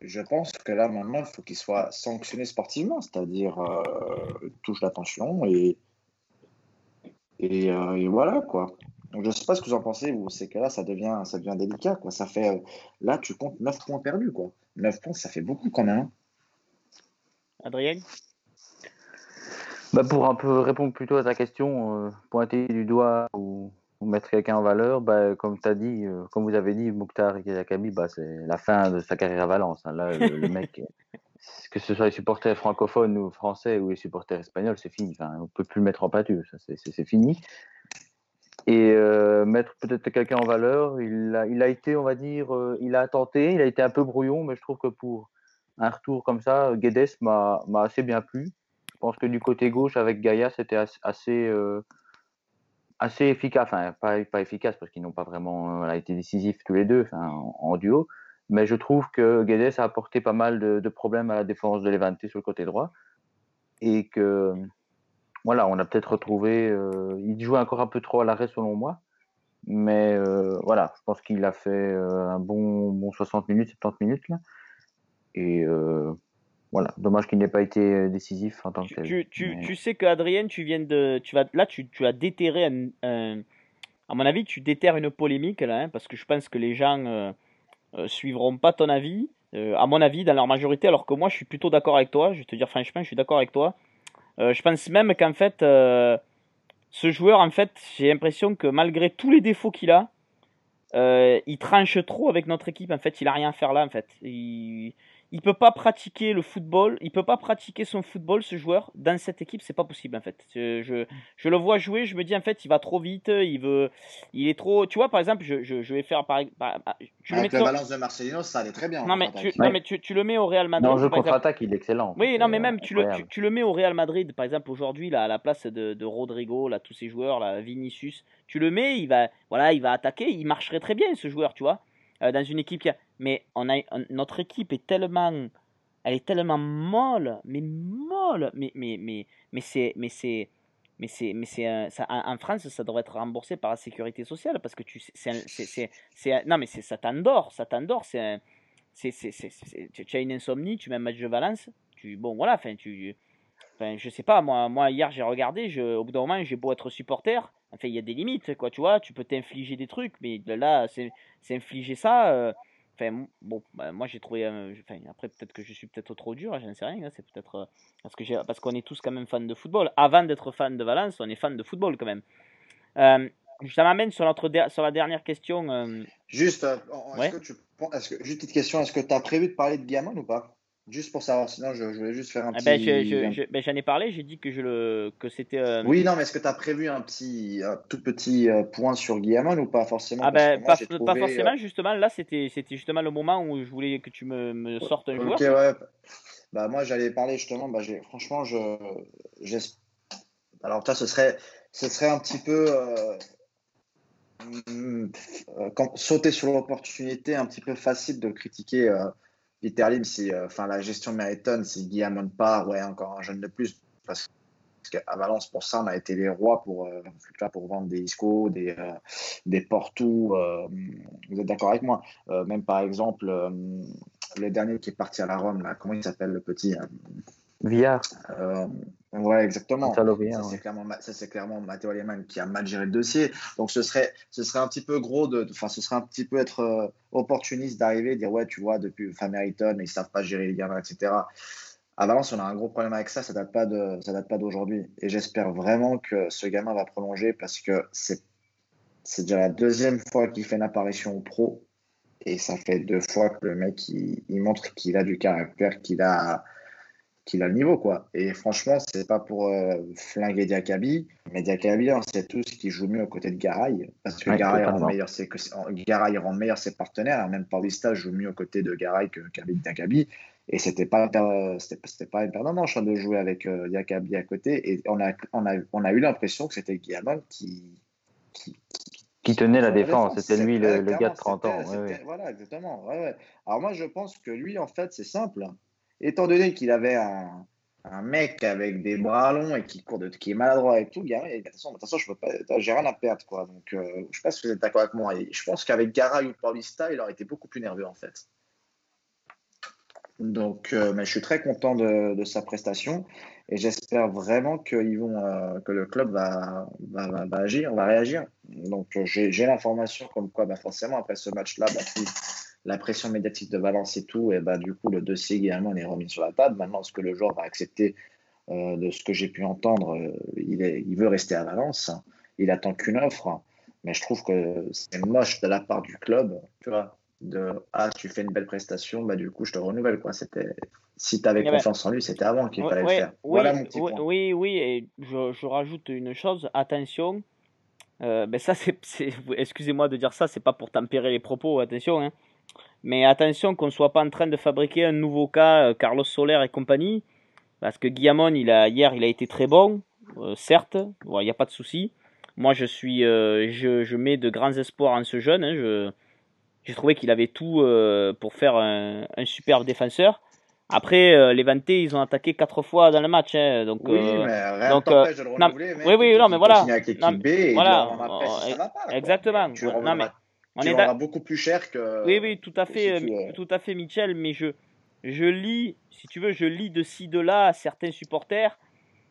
je pense que là, maintenant, il faut qu'il soit sanctionné sportivement. C'est-à-dire, euh, touche l'attention et... Et, euh, et voilà, quoi. Donc, je sais pas ce que vous en pensez, vous. C'est que là, ça devient, ça devient délicat, quoi. Ça fait... Là, tu comptes 9 points perdus, quoi. 9 points, ça fait beaucoup quand même. hein. Adrien? Bah, pour un peu répondre plutôt à ta question, euh, pointer du doigt ou mettre quelqu'un en valeur, bah, comme tu as dit, euh, comme vous avez dit, Mokhtar Yakabi, bah, c'est la fin de sa carrière à Valence. hein. Là, le, le mec, que ce soit les supporters francophones ou français ou les supporters espagnols, c'est fini. Enfin, on ne peut plus le mettre en pâture, c'est- fini. Et euh, mettre peut-être quelqu'un en valeur, il a, il a été, on va dire, euh, il a tenté, il a été un peu brouillon, mais je trouve que pour un retour comme ça, Guedes m'a m'a assez bien plu. Je pense que du côté gauche, avec Gaïa, c'était as- assez, assez efficace. Enfin, pas, pas efficace parce qu'ils n'ont pas vraiment euh, été décisifs tous les deux enfin, en, duo. Mais je trouve que Guedes a apporté pas mal de, problèmes à la défense de Levante sur le côté droit. Et que, voilà, on a peut-être retrouvé. euh, il jouait encore un peu trop à l'arrêt selon moi. Mais euh, voilà, je pense qu'il a fait un bon, bon 60 minutes, 70 minutes. Là. Et voilà, dommage qu'il n'ait pas été décisif en tant que tu, tel. tu, tu, Mais- tu sais que Adrien, tu viens de, tu vas, là, tu, tu as déterré un, un- à mon avis, tu déterres une polémique là, hein, parce que je pense que les gens euh, euh, suivront pas ton avis, euh, à mon avis, dans leur majorité, alors que moi, je suis plutôt d'accord avec toi. Je vais te dire franchement, je suis d'accord avec toi. Euh, je pense même qu'en fait, euh, ce joueur, en fait, j'ai l'impression que malgré tous les défauts qu'il a, euh, il tranche trop avec notre équipe. En fait, il a rien à faire là. En fait, il, il peut pas pratiquer le football. Il peut pas pratiquer son football, ce joueur, dans cette équipe. C'est pas possible en fait. Je, je, je le vois jouer. Je me dis en fait, il va trop vite. Il veut, il est trop. Tu vois, par exemple, je, je, je vais faire par, par- par- tu le Avec mets le balance de Marcelino, ça allait très bien. en non mais, tu, non, mais tu, tu le mets au Real Madrid. Par exemple. contre-attaque, il est excellent. Oui, non, mais même tu le, tu le mets au Real Madrid, par exemple, aujourd'hui, là, à la place de, de Rodrigo, là, tous ces joueurs, là, Vinicius, tu le mets, il va, voilà, il va attaquer, il marcherait très bien, ce joueur, tu vois, euh, dans une équipe qui a... Mais on a, notre équipe est tellement, elle est tellement molle, mais molle, mais, mais, mais, mais c'est, mais c'est, mais c'est, mais c'est, en France, ça devrait être remboursé par la sécurité sociale, parce que tu, c'est, non, mais c'est, ça t'endort, ça t'endort, c'est c'est, tu as une insomnie, tu mets un match de Valence, tu, bon, voilà, enfin, tu, enfin, je sais pas, moi, moi hier j'ai regardé, je, au bout d'un moment, j'ai beau être supporter, enfin, il y a des limites, quoi, tu vois, tu peux t'infliger des trucs, mais là, c'est, c'est infliger ça, euh, enfin, bon, bah, moi j'ai trouvé, euh, enfin, après peut-être que je suis peut-être trop dur, j'en sais rien, hein, c'est peut-être, euh, parce que j'ai, parce qu'on est tous quand même fans de football, avant d'être fan de Valence, on est fan de football quand même. Euh, ça m'amène sur, notre der- sur la dernière question. Juste, est-ce que tu, est-ce que, juste petite question, est-ce que tu as prévu de parler de Guillamon ou pas? Juste pour savoir, sinon je, je voulais juste faire un ah petit. ben, je- je- ben, j'en ai parlé, j'ai dit que, je le, que c'était. euh, Oui, non, mais est-ce que tu as prévu un petit, un tout petit euh, point sur Guillamon ou pas forcément? Ah ben, moi, pas, trouvé, forcément, euh, justement, là c'était c'était justement le moment où je voulais que tu me, me sortes un joueur. Ok, ouais. Bah, moi, j'allais parler justement. Bah, franchement, je, alors, toi, ce serait, ce serait un petit peu euh, mm, euh, quand- sauter sur l'opportunité, un petit peu facile de critiquer euh, Peter Lim si, euh, enfin, la gestion méritonne, si Guillamon part, ouais, encore un jeune de plus, parce qu'à Valence, pour ça, on a été les rois pour, euh, pour vendre des Isco, des, euh, des Porto. euh, vous êtes d'accord avec moi? Même par exemple, le dernier qui est parti à la Rome, là, comment il s'appelle le petit Villard. Ouais, exactement. Ça, c'est ouais. clairement, ça, c'est clairement Matteo Lehmann qui a mal géré le dossier. Donc, ce serait, ce serait un petit peu gros de, enfin, ce serait un petit peu être euh, opportuniste d'arriver et dire, ouais, tu vois, depuis enfin, Meriton, ils savent pas gérer les gamins, etc. À Valence, on a un gros problème avec ça. Ça date pas de, ça date pas d'aujourd'hui. Et j'espère vraiment que ce gamin va prolonger parce que c'est, c'est déjà la deuxième fois qu'il fait une apparition au pro. Et ça fait deux fois que le mec, il, il montre qu'il a du caractère, qu'il a, qu'il a le niveau, quoi. Et franchement, c'est pas pour euh, flinguer Diakabi, mais Diakabi, on sait tous qu'il joue mieux aux côtés de Garay, parce que Ouais, Garay rend, meilleur ses, que- Garay rend meilleur ses partenaires, hein. même Paulista joue mieux aux côtés de Garay que qu'avec Diakabi, et c'était pas, per- c'était pas une manche hein, de jouer avec euh, Diakabi à côté, et on a, on a, on a eu l'impression que c'était Guillamon qui, qui, Qui tenait la défense. C'était lui le, gars de clairement, 30 ans. ouais, ouais. Voilà, exactement. ouais. Alors moi, je pense que lui, en fait, c'est simple. Étant donné qu'il avait un, mec avec des bras longs et qui court de, qui est maladroit et tout, Garay, il dit, attention, attention, je peux pas, j'ai rien à perdre, quoi. Donc, euh, je sais pas si vous êtes d'accord avec moi. Et je pense qu'avec Garay ou Paulista, il aurait été beaucoup plus nerveux, en fait. Donc, euh, je suis très content de, sa prestation et j'espère vraiment vont, euh, que le club va, va, va- va agir, va réagir. Donc, euh, j'ai l'information comme quoi, bah, forcément, après ce match-là, bah, la pression médiatique de Valence et tout, et bah, du coup, le dossier également est remis sur la table. Maintenant, est-ce que le joueur va accepter euh, de ce que j'ai pu entendre euh, il, est, il veut rester à Valence. Il attend qu'une offre. Mais je trouve que c'est moche de la part du club, tu vois, de ah tu fais une belle prestation, bah du coup je te renouvelle quoi. C'était si tu avais Eh ben, confiance en lui, c'était avant qu'il Ouais, fallait ouais, le faire. oui, Voilà mon petit oui, point. oui, oui, et je, je rajoute une chose, attention, euh, ben ça c'est, c'est- excusez-moi de dire ça, c'est pas pour tempérer les propos, attention, hein, mais attention qu'on ne soit pas en train de fabriquer un nouveau cas, euh, Carlos Soler et compagnie, parce que Guillamon, il a, hier, il a été très bon, euh, certes, il n'y a pas de souci. Moi, je suis, euh, je, je mets de grands espoirs en ce jeune, hein, je, j'ai trouvé qu'il avait tout euh, pour faire un, un superbe défenseur. Après, euh, les Vantés, ils ont attaqué quatre fois dans le match. hein, donc, Oui, euh, mais rien donc, t'empêche de le non, renouveler. mec, oui, oui, non, mais voilà. Non, B voilà, il après ça va pas. quoi. exactement. Tu non, mais on tu est vendras beaucoup plus cher que. Oui, oui, tout à fait, si tu, euh, euh, tout à fait, Michel. Mais je, je lis, si tu veux, je lis de ci de là certains supporters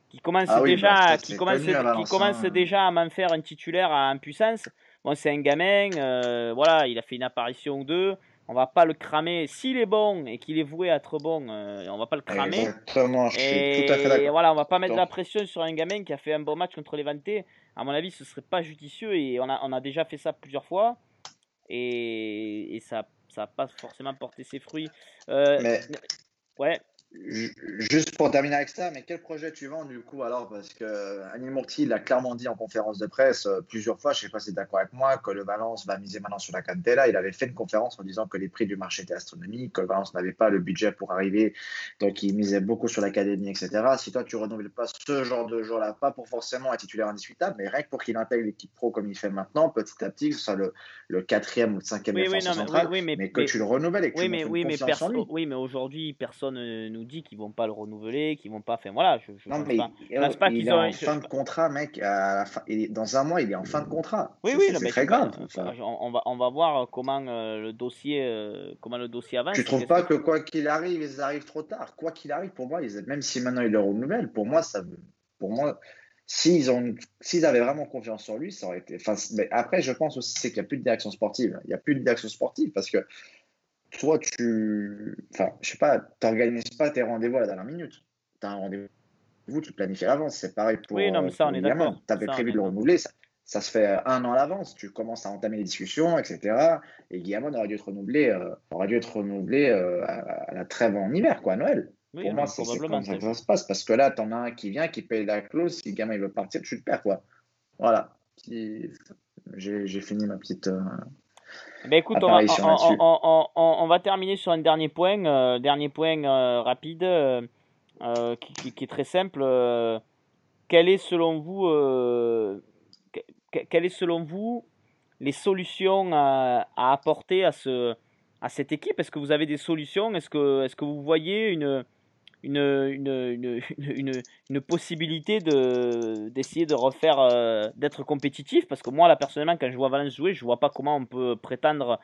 qui commencent Ah oui, déjà, bah, qui commencent, qui commencent hein. déjà à m'en faire un titulaire à en puissance. Bon, c'est un gamin, euh, voilà, il a fait une apparition ou deux. On va pas le cramer. S'il est bon et qu'il est voué à être bon, euh, on va pas le cramer. Exactement, je suis Et tout à fait d'accord. voilà, on va pas mettre la pression sur un gamin qui a fait un bon match contre les Vantés. À mon avis, ce serait pas judicieux et on a, on a déjà fait ça plusieurs fois et, et ça ça n'a pas forcément porté ses fruits. Euh, Mais ouais, Juste pour terminer avec ça, mais quel projet tu vends du coup alors? Parce que Anil Murti il a clairement dit en conférence de presse euh, plusieurs fois, je sais pas si tu es d'accord avec moi, que le Valence va miser maintenant sur la Cantella. Il avait fait une conférence en disant que les prix du marché étaient astronomiques, que le Valence n'avait pas le budget pour arriver, donc il misait beaucoup sur l'académie, etc. Si toi tu renouvelles pas ce genre de joueur-là, pas pour forcément un titulaire indiscutable, mais rien que pour qu'il intègre l'équipe pro comme il fait maintenant, petit à petit, que ce soit le, le quatrième ou le cinquième oui, oui, défenseur central, oui, oui, mais, mais que mais- tu le renouvelles et que oui, tu mais, oui, mais, oui, aujourd'hui, personne euh, nous dit qu'ils vont pas le renouveler, qu'ils vont pas. Enfin voilà, je, je Non, mais pas. il, je pense pas il qu'ils est ont- en fin de contrat, mec. À fin, dans un mois, il est en fin de contrat. Oui, oui, c'est très grave. Enfin, on, va, on va voir comment euh, le dossier, euh, comment le dossier avance. tu trouves pas que quoi qu'il arrive, ils arrivent trop tard? Quoi qu'il arrive, pour moi, ils, même si maintenant ils le renouvellent, pour moi, ça, pour moi, s'ils ont, s'ils avaient vraiment confiance sur lui, ça aurait été. Enfin, mais après, je pense aussi c'est qu'il n'y a plus de direction sportive. Il n'y a plus de direction sportive parce que toi, tu, enfin, je sais pas, t'organises pas tes rendez-vous à la dernière minute. T'as un rendez-vous, tu planifies à l'avance. C'est pareil pour. Oui, non, mais ça, pour on est d'accord. T'avais Ça, prévu de le renouveler. Ça, ça se fait un an à l'avance. Tu commences à entamer les discussions, etc. Et Guillamon aurait dû être renouvelé, euh, aurait dû être renouvelé euh, à, à la trêve en hiver, quoi, à Noël. Oui, Pour moi, c'est comme ça que ça se passe. Parce que là, t'en as un qui vient, qui paye la clause. Si le gamin il veut partir, tu le perds, quoi. Voilà. J'ai j'ai fini ma petite. euh, Ben écoute, on va, on, on- on- terminer sur un dernier point, euh, dernier point euh, rapide, euh, qui, qui- qui est très simple. euh, quel est selon vous, que- que- quelle est selon vous les solutions à, à apporter à ce, à cette équipe? Est-ce que vous avez des solutions? Est-ce que, est-ce que vous voyez une, une, une, une, une, possibilité de, d'essayer de refaire, euh, d'être compétitif Parce que moi, là, personnellement, quand je vois Valence jouer, je vois pas comment on peut prétendre.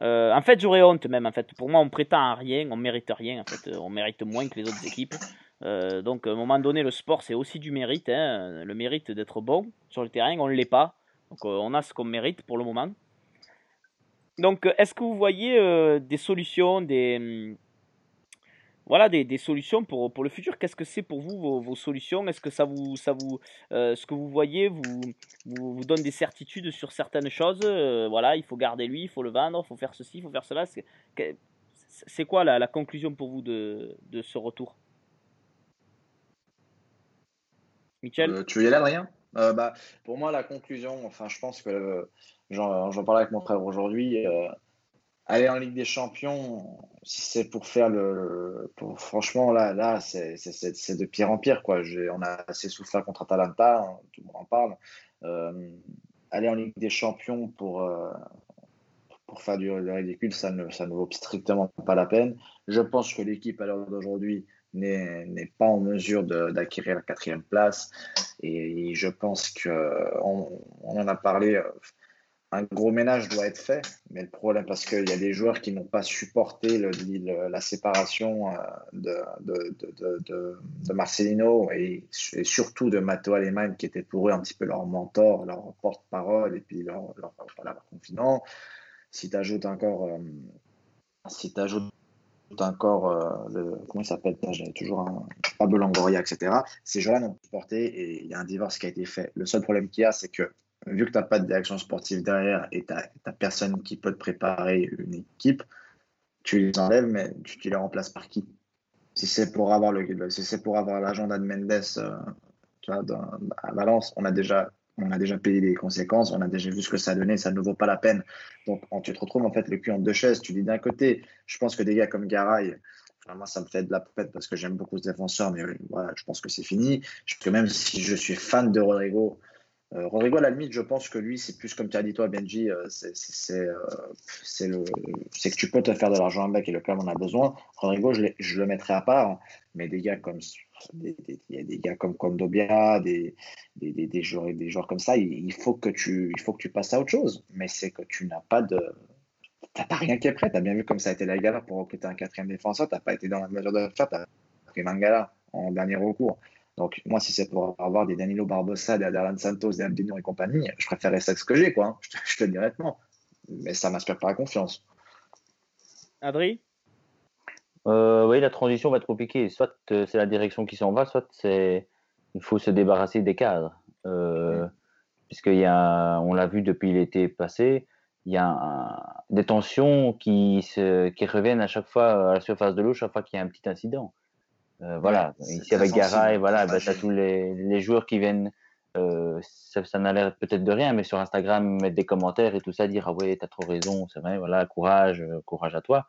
euh, en fait, j'aurais honte même. En fait, pour moi, on prétend à rien, on mérite rien. En fait, on mérite moins que les autres équipes. donc, à un moment donné, le sport, c'est aussi du mérite. Hein. Le mérite d'être bon sur le terrain, on ne l'est pas. Donc, on a ce qu'on mérite pour le moment. Donc, est-ce que vous voyez des solutions, des, voilà des, solutions pour, pour le futur. Qu'est-ce que c'est pour vous vos, solutions? Est-ce que ça vous, ça vous, euh, ce que vous voyez vous, vous, donne des certitudes sur certaines choses? Euh, Voilà, il faut garder lui, il faut le vendre, il faut faire ceci, il faut faire cela. C'est quoi la, la, conclusion pour vous de, de ce retour? Michel? Euh, Tu veux y aller, Adrien? Bah, Pour moi, la conclusion, enfin, je pense que j'en parlais avec mon frère aujourd'hui aller en Ligue des Champions, si c'est pour faire le. Franchement, là, là c'est de pire en pire. Quoi. On a assez souffert contre Atalanta, hein, tout le monde en parle. Euh, aller en Ligue des Champions pour, euh, pour faire du, ridicule, ça ne, ça ne vaut strictement pas la peine. Je pense que l'équipe, à l'heure d'aujourd'hui, n'est pas en mesure d'acquérir la quatrième place. Et, je pense qu'on on en a parlé euh, un gros ménage doit être fait, mais le problème, parce qu'il y a des joueurs qui n'ont pas supporté la séparation euh, de, Marcelino et, surtout de Matteo Alemann, qui était pour eux un petit peu leur mentor, leur porte-parole et puis leur, leur. Si tu ajoutes encore, euh, si ajoutes encore euh, le, comment il s'appelle? J'avais toujours un Pablo Longoria, etc. Ces joueurs-là n'ont pas supporté et il y a un divorce qui a été fait. Le seul problème qu'il y a, c'est que vu que tu n'as pas de direction sportive derrière et tu n'as personne qui peut te préparer une équipe, tu les enlèves, mais tu, les remplaces par qui? Si c'est pour avoir le, si l'agenda de Mendes euh, tu vois, à Valence, on a déjà on a déjà payé les conséquences, on a déjà vu ce que ça a donné, ça ne vaut pas la peine. Donc, tu te retrouves en fait le cul en deux chaises. Tu dis d'un côté, je pense que des gars comme Garay, moi, ça me fait de la pète parce que j'aime beaucoup ce défenseur, mais voilà, je pense que c'est fini. même si je suis fan de Rodrigo, euh, Rodrigo, à la limite, je pense que lui, c'est plus comme tu as dit toi, Benji, euh, euh, c'est que tu peux te faire de l'argent avec et le club en a besoin. Rodrigo, je, je le mettrais à part, mais des gars comme des, des, des gars comme des, des, des, joueurs, des joueurs comme ça, il, faut que tu, il faut que tu passes à autre chose. Mais c'est que tu n'as pas de. T'as pas rien qui est prêt. Tu as bien vu comme ça a été la galère pour recruter un quatrième défenseur. Tu n'as pas été dans la mesure de faire. Tu as pris Mangala en dernier recours. Donc, moi, si c'est pour avoir des Danilo Barbosa, des Alan Santos, des Abdino et compagnie, je préférerais ça que ce que j'ai, quoi. Hein. Je, te, le dis honnêtement. Mais ça ne m'inspire pas la confiance. Adri? Euh, Oui, la transition va être compliquée. Soit euh, c'est la direction qui s'en va, soit c'est il faut se débarrasser des cadres. Euh, Puisqu'il y a, on l'a vu depuis l'été passé, il y a des tensions qui, se, qui reviennent à chaque fois à la surface de l'eau, chaque fois qu'il y a un petit incident. Euh, voilà, ici avec Garay, voilà, bah, tu as tous les, les, joueurs qui viennent, euh, ça, ça n'a l'air peut-être de rien, mais sur Instagram, mettre des commentaires et tout ça, dire Ah ouais, t'as trop raison, c'est vrai, voilà, courage, euh, courage à toi.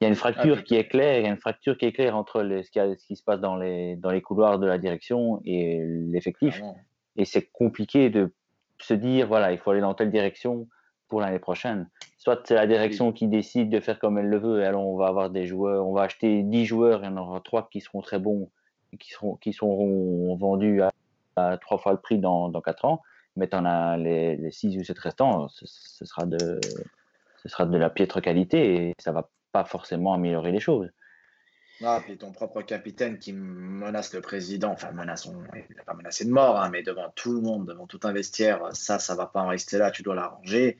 Il y a une fracture ah, qui est claire, il y a une fracture qui est claire entre les, ce, qui a, ce, qui se passe dans les, dans les couloirs de la direction et l'effectif. Et c'est compliqué de se dire voilà, il faut aller dans telle direction pour l'année prochaine. Soit c'est la direction qui décide de faire comme elle le veut, et alors on va avoir des joueurs, on va acheter 10 joueurs, il y en aura 3 qui seront très bons, qui seront, qui seront vendus à, à 3 fois le prix dans, dans 4 ans, mais tu en as les, les 6 ou 7 restants, ce, ce, sera de, ce sera de la piètre qualité et ça va pas forcément améliorer les choses. Ah, puis ton propre capitaine qui menace le président, enfin menace, il n'a pas menacé de mort, hein, mais devant tout le monde, devant tout un vestiaire, ça, ça va pas en rester là, tu dois l'arranger.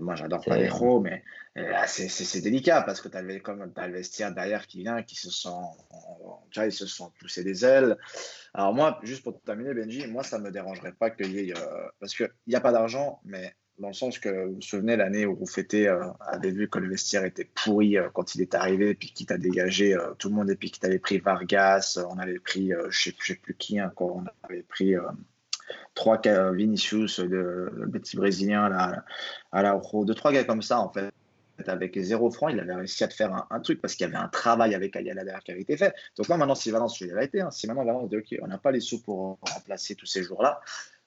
Moi, j'adore Parejo, mais euh, c'est délicat parce que tu as, as, le vestiaire derrière qui vient, qui se sent, tu vois, ils se sont poussés des ailes. Alors moi, juste pour terminer, Benji, moi, ça me dérangerait pas qu'il y ait, euh, parce qu'il n'y a pas d'argent, mais dans le sens que vous vous souvenez l'année où Rouffeté euh, avait vu que le vestiaire était pourri euh, quand il est arrivé, puis qu'il t'a dégagé euh, tout le monde, et puis qu'il t'avait pris Vargas, on avait pris, je ne sais, plus qui encore, on avait pris trois Vinicius, de, le petit brésilien, là, à la deux, trois gars comme ça, en fait. Avec zéro franc, il avait réussi à te faire un, truc parce qu'il y avait un travail avec Ayala derrière qui avait été fait. Donc, moi, maintenant, si Valence, je l'ai été, hein, si maintenant Valence dit OK, on n'a pas les sous pour remplacer tous ces jours-là,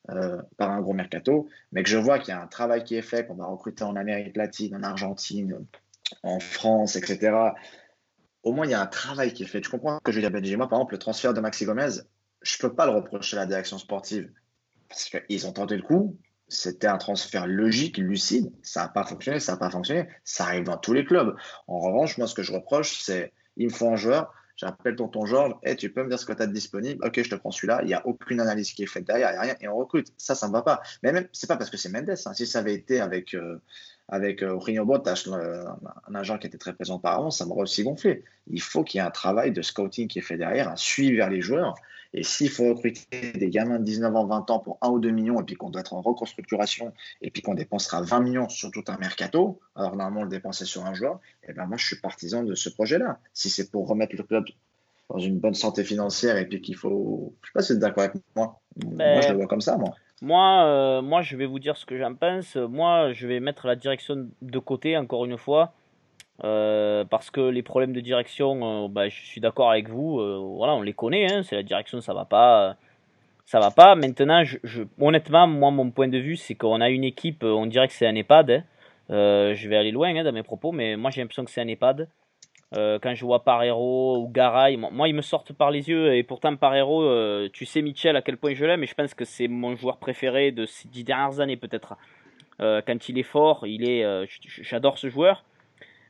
euh, par un gros mercato, mais que je vois qu'il y a un travail qui est fait, qu'on va recruter en Amérique latine, en Argentine, en France, etc. Au moins, il y a un travail qui est fait. Tu comprends que je veux dire, Moi, par exemple, le transfert de Maxi Gomez, je ne peux pas le reprocher à la direction sportive parce qu'ils ont tenté le coup. C'était un transfert logique, lucide. Ça n'a pas fonctionné, ça n'a pas fonctionné. Ça arrive dans tous les clubs. En revanche, moi, ce que je reproche, c'est il me faut un joueur J'appelle tonton Georges, hey, tu peux me dire ce que tu as de disponible? Ok, je te prends celui-là. Il n'y a aucune analyse qui est faite derrière, il n'y a rien, et on recrute. Ça, ça ne va pas. Mais même, c'est pas parce que c'est Mendes. Hein. Si ça avait été avec, euh, avec euh, Rinho Bottas, un agent qui était très présent auparavant, ça m'aurait aussi gonflé. Il faut qu'il y ait un travail de scouting qui est fait derrière, un suivi vers les joueurs. Et s'il faut recruter des gamins de 19 ans, 20 ans pour 1 ou 2 millions, et puis qu'on doit être en reconstruction, et puis qu'on dépensera 20 millions sur tout un mercato, alors normalement le dépenser sur un joueur, et eh ben moi je suis partisan de ce projet-là. Si c'est pour remettre le club dans une bonne santé financière, et puis qu'il faut. Je sais pas si vous êtes d'accord avec moi. moi je le vois comme ça, moi. Moi, euh, moi, je vais vous dire ce que j'en pense. Moi, je vais mettre la direction de côté, encore une fois. Euh, parce que les problèmes de direction, euh, bah, je suis d'accord avec vous. Voilà, on les connaît. Hein, c'est la direction, ça va pas, ça va pas. Maintenant, honnêtement, moi, mon point de vue, c'est qu'on a une équipe. On dirait que c'est un EHPAD. Hein. je vais aller loin hein, dans mes propos, mais moi, j'ai l'impression que c'est un EHPAD. Quand je vois Parero ou Garay, moi, ils me sortent par les yeux. Et pourtant, Parero, tu sais, Michel, à quel point je l'aime. Et je pense que c'est mon joueur préféré de ces dix dernières années, peut-être. quand il est fort, il est, j'adore ce joueur.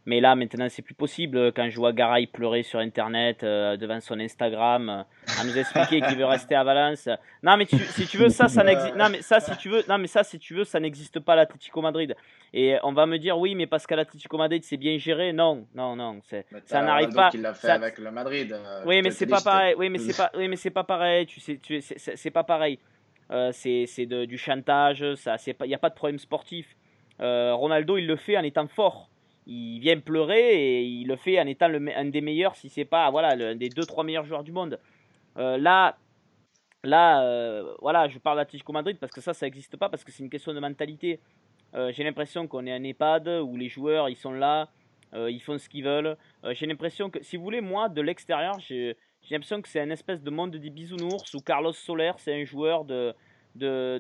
Mais là, maintenant, c'est plus possible. Quand je vois Garay pleurer sur Internet euh, devant son Instagram, euh, à nous expliquer qu'il veut rester à Valence. Non, mais si tu veux, ça, ça n'existe. Non, mais ça, si tu veux, non, mais ça, si tu veux, ça n'existe pas à l'Atlético Madrid. Et on va me dire, oui, mais parce qu'à l'Atlético Madrid, c'est bien géré. Non, non, non, c'est, ça n'arrive pas. Il l'a fait avec le Madrid. Euh, oui, mais c'est pas pareil. Oui, mais c'est pas, oui, mais c'est pas pareil. Tu sais, tu, c'est, pas pareil. c'est, c'est du chantage. Ça, c'est pas, il y a pas de problème sportif. Ronaldo, il le fait en étant fort il vient pleurer et il le fait en étant un des meilleurs, si c'est pas voilà, un des deux trois meilleurs joueurs du monde. Euh, là, là, euh, voilà, je parle d'Atlético Madrid parce que ça, ça n'existe pas parce que c'est une question de mentalité. Euh, j'ai l'impression qu'on est un EHPAD où les joueurs ils sont là, ils font ce qu'ils veulent. j'ai l'impression que, si vous voulez, moi de l'extérieur, j'ai l'impression que c'est un espèce de monde des bisounours où Carlos Soler c'est un joueur de, de,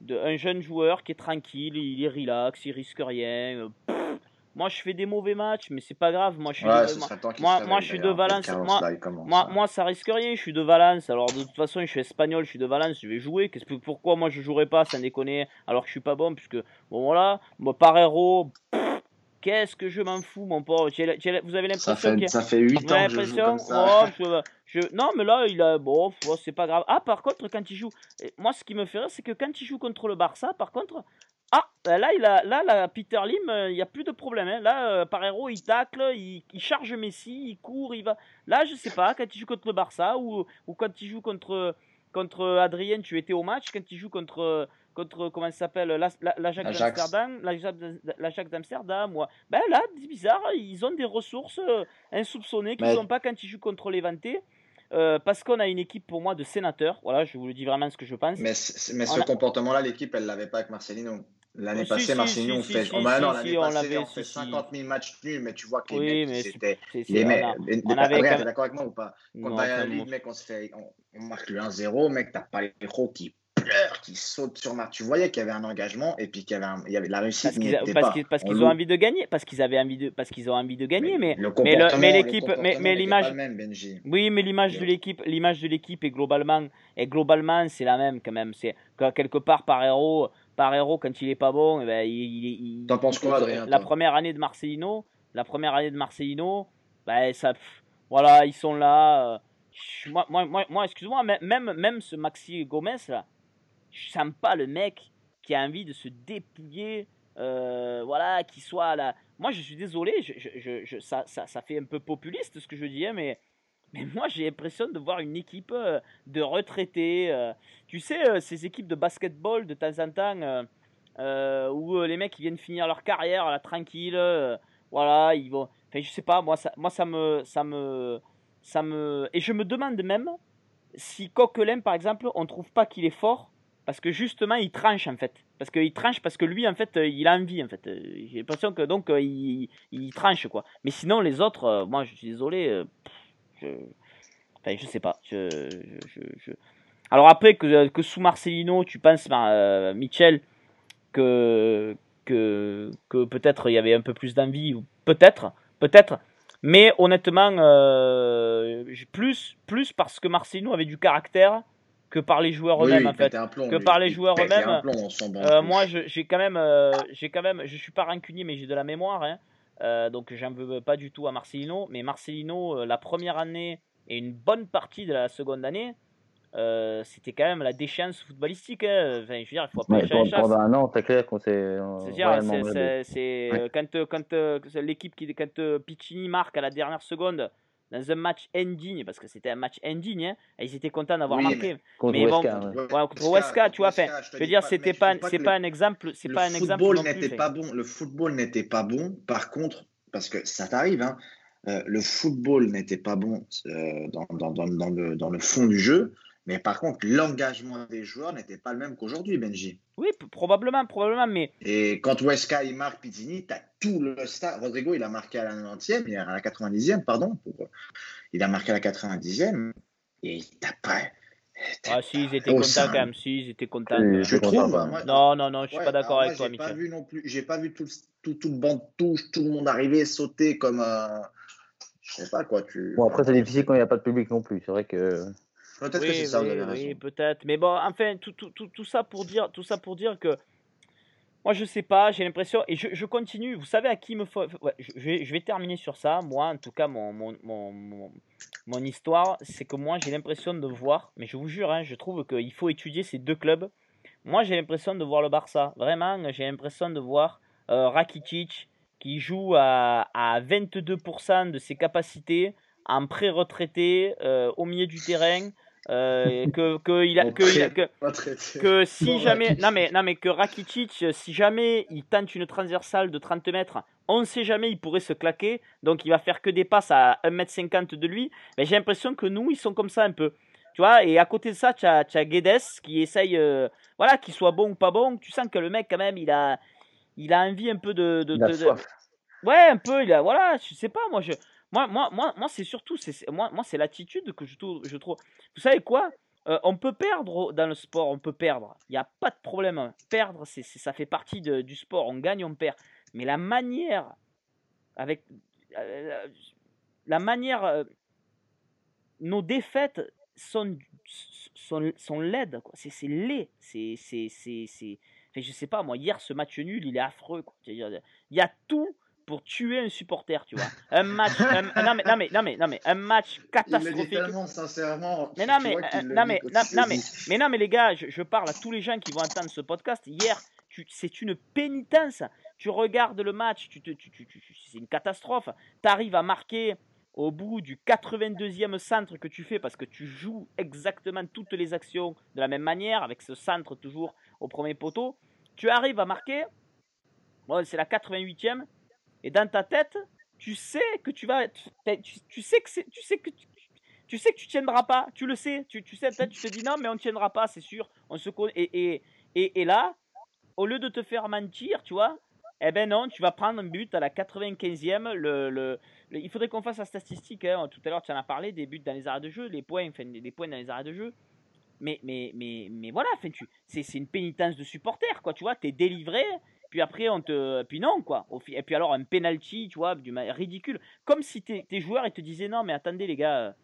de, un jeune joueur qui est tranquille, il est relax, il risque rien. Moi, je fais des mauvais matchs, mais c'est pas grave. Moi, je suis de, moi, moi, je suis de Valence. Moi, moi, ça risque rien. Je suis de Valence. Alors, de toute façon, je suis espagnol, je suis de Valence. Je vais jouer. Qu'est-ce que, pourquoi moi je jouerais pas, ça déconne, alors que je suis pas bon, puisque bon voilà, moi, héros Qu'est-ce que je m'en fous, mon pauvre? Vous avez l'impression que ça fait 8 ans que je joue comme ça. Oh, je, non, mais là, il a bon, c'est pas grave. Ah, par contre, quand il joue, moi, ce qui me fait rire, c'est que quand il joue contre le Barça, par contre, ah, ben là, il a, là, là Peter Lim, euh, il n'y a plus de problème. Hein. Là, euh, par héros, il tacle, il, charge Messi, il court, il va. Là, je sais pas, quand il joue contre le Barça ou, ou quand il joue contre, contre Adrien, tu étais au match, quand il joue contre, contre comment ça s'appelle, l'Ajax d'Amsterdam, l'Ajax d'Amsterdam. Ben là, c'est bizarre, ils ont des ressources euh, insoupçonnées qu'ils n'ont pas quand ils jouent contre l'Evante. parce qu'on a une équipe pour moi de sénateurs. Voilà, je vous le dis vraiment ce que je pense. Mais, mais ce comportement-là, l'équipe, elle l'avait pas avec Marcelino. L'année passée, Marseille, on fait, oh, bah non, l'année passée, on fait 50 000 matchs nuls, mais tu vois que les mecs, c'était. Les mecs, t'es d'accord avec moi ou pas? Quand t'as un lead, mec, on se fait, on, marque le 1-0, mec, t'as pas les héros qui pleurent, qui sautent sur Marc. Tu voyais qu'il y avait un engagement et puis qu'il y avait, il y avait de la réussite. Parce qu'ils ont envie de gagner, parce qu'ils avaient envie de, parce qu'ils ont envie de gagner, mais mais l'équipe, mais l'image, oui, mais l'image de l'équipe, l'image de l'équipe est globalement, est globalement, c'est la même quand même. C'est quelque part par héros quand il est pas bon, eh ben, il, T'en penses quoi, Adrien La première année de Marcelino, la première année de Marcelino, ben, ça, voilà, ils sont là. Euh, moi, moi, moi, excuse-moi, même, même ce Maxi Gomez là, je sens pas le mec qui a envie de se dépouiller, euh, voilà, qui soit là. Moi, je suis désolé, je, je, ça, ça, ça, fait un peu populiste ce que je dis, hein, mais mais moi, j'ai l'impression de voir une équipe euh, de retraités. Euh. tu sais, euh, ces équipes de basketball de temps en temps, où les mecs ils viennent finir leur carrière là, tranquille. voilà, ils vont. Enfin, je sais pas, moi, ça, moi, ça me, ça me, ça me. Et je me demande même si Coquelin, par exemple, on trouve pas qu'il est fort. Parce que justement, il tranche en fait. Parce qu'il tranche parce que lui, en fait, il a envie en fait. J'ai l'impression que donc il, il, tranche quoi. Mais sinon, les autres, moi, je suis désolé. Je, enfin, je sais pas. Je, je, Alors après que, que, sous Marcelino, tu penses, euh, Michel, que, que, que peut-être il y avait un peu plus d'envie, peut-être, peut-être. Mais honnêtement, euh, plus, plus parce que Marcelino avait du caractère que par les joueurs eux-mêmes en fait. que par les joueurs eux-mêmes. Euh, moi, j'ai quand même, j'ai quand même, je suis pas rancunier, mais j'ai de la mémoire. Hein. Donc j'en veux pas du tout à Marcelino. Mais Marcelino, la première année et une bonne partie de la seconde année, euh, c'était quand même la déchéance footballistique. Hein. Enfin, je veux dire, il faut pas ouais, pendant, un an, t'as clair qu'on s'est. C'est euh, quand, euh, quand l'équipe qui quand Piccini marque à la dernière seconde dans un match indigne, parce que c'était un match indigne, hein, et ils étaient contents d'avoir marqué. Contre mais bon, ouais. contre Weska, tu vois, enfin, je veux dire, c'était pas, c'est pas, un exemple, c'est pas un exemple. Le football n'était pas bon. Le football n'était pas bon. Par contre, parce que ça t'arrive, hein, le football n'était pas bon dans, dans, dans, dans, le, dans le fond du jeu. Mais par contre, l'engagement des joueurs n'était pas le même qu'aujourd'hui, Benji. Oui, probablement, probablement, mais... Et quand Weska, il marque Pizzini, tu as tout le stade. Rodrigo, il a marqué à la 90e, à la 90e, pardon. Pour... Il a marqué à la 90e, et t'as pas... Ah si, ils étaient contents quand même, si, ils étaient contents. je trouve. non, non, non, je suis pas d'accord avec toi, Michel. J'ai pas vu non plus, j'ai pas vu tout, tout, tout le banc de touche, tout le monde arriver, sauter comme un... Je sais pas quoi, tu... Bon, après, c'est difficile quand il n'y a pas de public non plus, c'est vrai que... Peut-être que c'est ça, oui, peut-être. Mais bon, enfin, tout, tout, tout, tout, ça pour dire, tout ça pour dire que moi, je sais pas, j'ai l'impression, et je, je, continue, vous savez à qui me faut. Ouais, je, vais, je, vais, terminer sur ça. Moi, en tout cas, mon, mon, mon, mon histoire, c'est que moi, j'ai l'impression de voir, mais je vous jure, hein, je trouve qu'il faut étudier ces deux clubs. Moi, j'ai l'impression de voir le Barça. Vraiment, j'ai l'impression de voir euh, Rakitic qui joue à, à 22% de ses capacités en pré-retraité euh, au milieu du terrain euh, que que il a que, que, si jamais non mais non mais que Rakitic si jamais il tente une transversale de 30 mètres on ne sait jamais il pourrait se claquer. Donc il va faire que des passes à 1m50 de lui. Mais j'ai l'impression que nous ils sont comme ça un peu. Tu vois et à côté de ça tu as, as, Guedes qui essaye euh, voilà qu'il soit bon ou pas bon. Tu sens que le mec quand même il a il a envie un peu de, de, de ouais un peu il a voilà je sais pas moi je moi, moi, moi, moi c'est surtout, c'est, moi, moi, c'est l'attitude que je, trouve. Vous savez quoi? Euh, On peut perdre dans le sport, on peut perdre. Il n'y a pas de problème. Perdre, c'est, ça fait partie du sport. On gagne, on perd. Mais la manière, avec euh, la manière, euh, nos défaites sont, sont, sont laides. C'est, laid. C'est, c'est, c'est, c'est, je sais pas, moi, hier, ce match nul, il est affreux. Quoi. Il y a tout pour tuer un supporter, tu vois. Un match, non, mais, non, mais, non, mais, non, mais, un match catastrophique. tellement sincèrement. Mais non, mais, euh, non, mais, non, mais, mais, non, mais les gars, je, je, parle à tous les gens qui vont entendre ce podcast. Hier, c'est une pénitence. Tu regardes le match, tu, tu, tu, c'est une catastrophe. Tu arrives à marquer au bout du 82e centre que tu fais parce que tu joues exactement toutes les actions de la même manière avec ce centre toujours au premier poteau. Tu arrives à marquer. Bon, c'est la 88e et dans ta tête, tu sais que tu vas, tu, sais que tu sais que tu, tu, sais que tu tiendras pas, tu le sais, tu, tu sais peut-être, tu te dis non mais on tiendra pas, c'est sûr, on se. Et, et, et, et, là, au lieu de te faire mentir, tu vois, eh ben non, tu vas prendre un but à la 95e. Le, le, il faudrait qu'on fasse la statistique. Hein. Tout à l'heure, tu en as parlé des buts dans les arrêts de jeu, les points, enfin, les points dans les arrêts de jeu. Mais, mais, mais, mais voilà, c'est, c'est une pénitence de supporter, quoi. Tu vois, t'es délivré, puis après on te puis non quoi. Et puis alors un penalty tu vois du ridicule. Comme si tes, joueurs ils te disaient non mais attendez les gars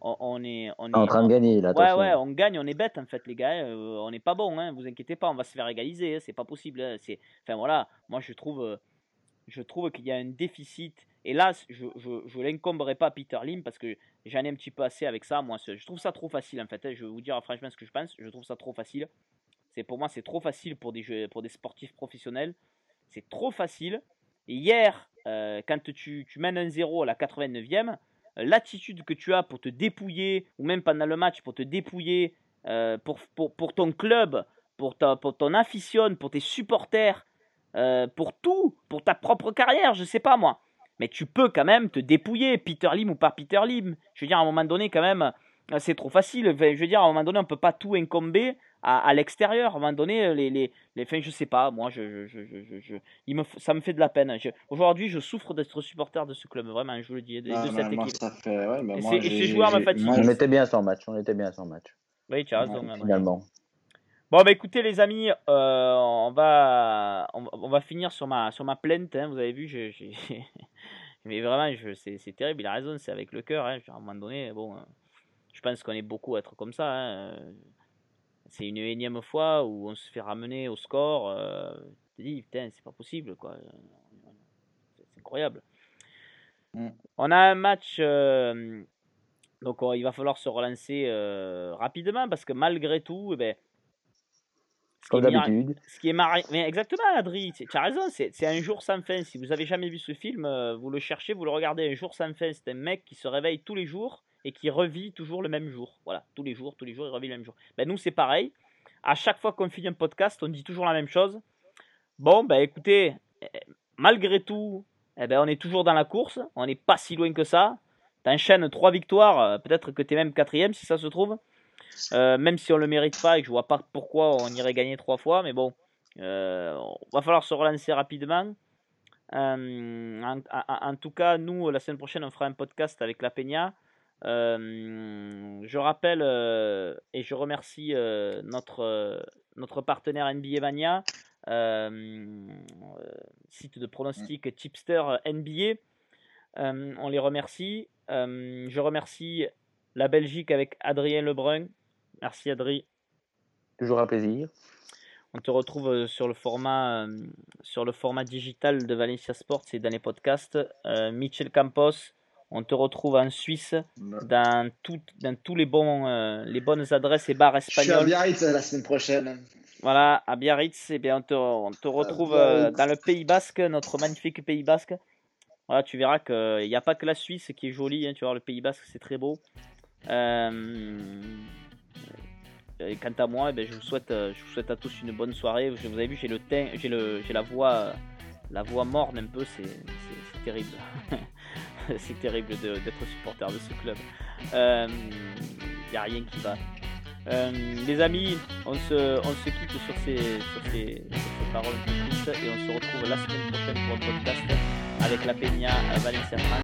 on, est on est en train de gagner là ouais ouais on gagne on est bête en fait les gars euh, on n'est pas bon hein, vous inquiétez pas on va se faire égaliser hein, c'est pas possible hein, c'est enfin voilà. Moi je trouve je trouve qu'il y a un déficit. Et là je je, je l'incomberai pas à Peter Lim parce que j'en ai un petit peu assez avec ça moi je trouve ça trop facile en fait je vais vous dire franchement ce que je pense je trouve ça trop facile c'est pour moi c'est trop facile pour des pour des sportifs professionnels. C'est trop facile. Et hier, euh, quand tu, mènes un 0 à la 89e, euh, l'attitude que tu as pour te dépouiller, ou même pendant le match, pour te dépouiller euh, pour, ton club, pour, ta, pour ton afición, pour tes supporters, pour tout, pour ta propre carrière, je sais pas moi. Mais tu peux quand même te dépouiller, Peter Lim ou pas Peter Lim. Je veux dire, à un moment donné, quand même, c'est trop facile. je veux dire, à un moment donné, on peut pas tout incomber à, l'extérieur. À un moment donné, euh, les, les, les fins, je sais pas, moi, je, je, je, je il me, ça me fait de la peine. Aujourd'hui, je souffre d'être supporter de ce club, vraiment, je vous le dis, de, ah, cette équipe. Ça fait, ouais, et, ces joueurs me fatiguent. On était bien sans match, on était bien sans match. Oui, tu as raison. finalement. Bon, bah écoutez, les amis, euh, on, va, on, va finir sur ma, sur ma plainte. Hein, vous avez vu, j'ai. Mais vraiment, c'est terrible, il a raison, c'est avec le cœur. Hein, à un moment donné, bon, je pense qu'on est beaucoup à être comme ça. Hein, c'est une énième fois où on se fait ramener au score. Euh, tu te dis, putain, c'est pas possible, quoi. C'est incroyable. Mm. On a un match, euh, donc oh, il va falloir se relancer euh, rapidement parce que malgré tout, eh ben, ce qui Comme d'habitude. ce qui est marrant, mais exactement, Adri, tu as raison, c'est c'est un jour sans fin. Si vous avez jamais vu ce film, euh, vous le cherchez, vous le regardez un jour sans fin. C'est un mec qui se réveille tous les jours et qui revit toujours le même jour. Voilà, tous les jours, tous les jours, il revit le même jour. Ben, nous, c'est pareil. À chaque fois qu'on finit un podcast, on dit toujours la même chose. Bon, ben écoutez, eh, malgré tout, eh ben, on est toujours dans la course. On n'est pas si loin que ça. T'enchaînes trois victoires, euh, peut-être que t'es même quatrième si ça se trouve. Euh, même si on le mérite pas et que je vois pas pourquoi on irait gagner trois fois, mais bon, euh, va falloir se relancer rapidement. Euh, en, en- en tout cas, nous, la semaine prochaine, on fera un podcast avec la Peña. Euh, je rappelle euh, et je remercie euh, notre, notre partenaire NBA Mania, site de pronostic Chipster NBA. On les remercie. Je remercie la Belgique avec Adrien Lebrun. Merci Adrien. Toujours un plaisir. On te retrouve sur le format, sur le format digital de Valencia Sports et dans les podcasts. Michel Campos, on te retrouve en Suisse dans, tout- dans tous les, bons, euh, les bonnes adresses et bars Je suis à espagnols. Biarritz euh, la semaine prochaine. Voilà, à Biarritz, eh bien, on te, on te retrouve euh, dans le Pays Basque, notre magnifique Pays Basque. Voilà, tu verras qu'il n'y a pas que la Suisse qui est jolie, hein, tu vois, le Pays Basque, c'est très beau. Euh, et quant à moi, eh je, vous souhaite, je vous souhaite à tous une bonne soirée. Je- Vous avez vu, j'ai le teint, j'ai le, j'ai la voix, la voix morne un peu, c'est, c'est, c'est terrible. c'est terrible d'être supporter de ce club. Il n'y a rien qui va. Euh, les amis, on se, quitte sur ces, sur ces, sur paroles et on se retrouve la semaine prochaine pour un podcast avec la Peña Valencia France.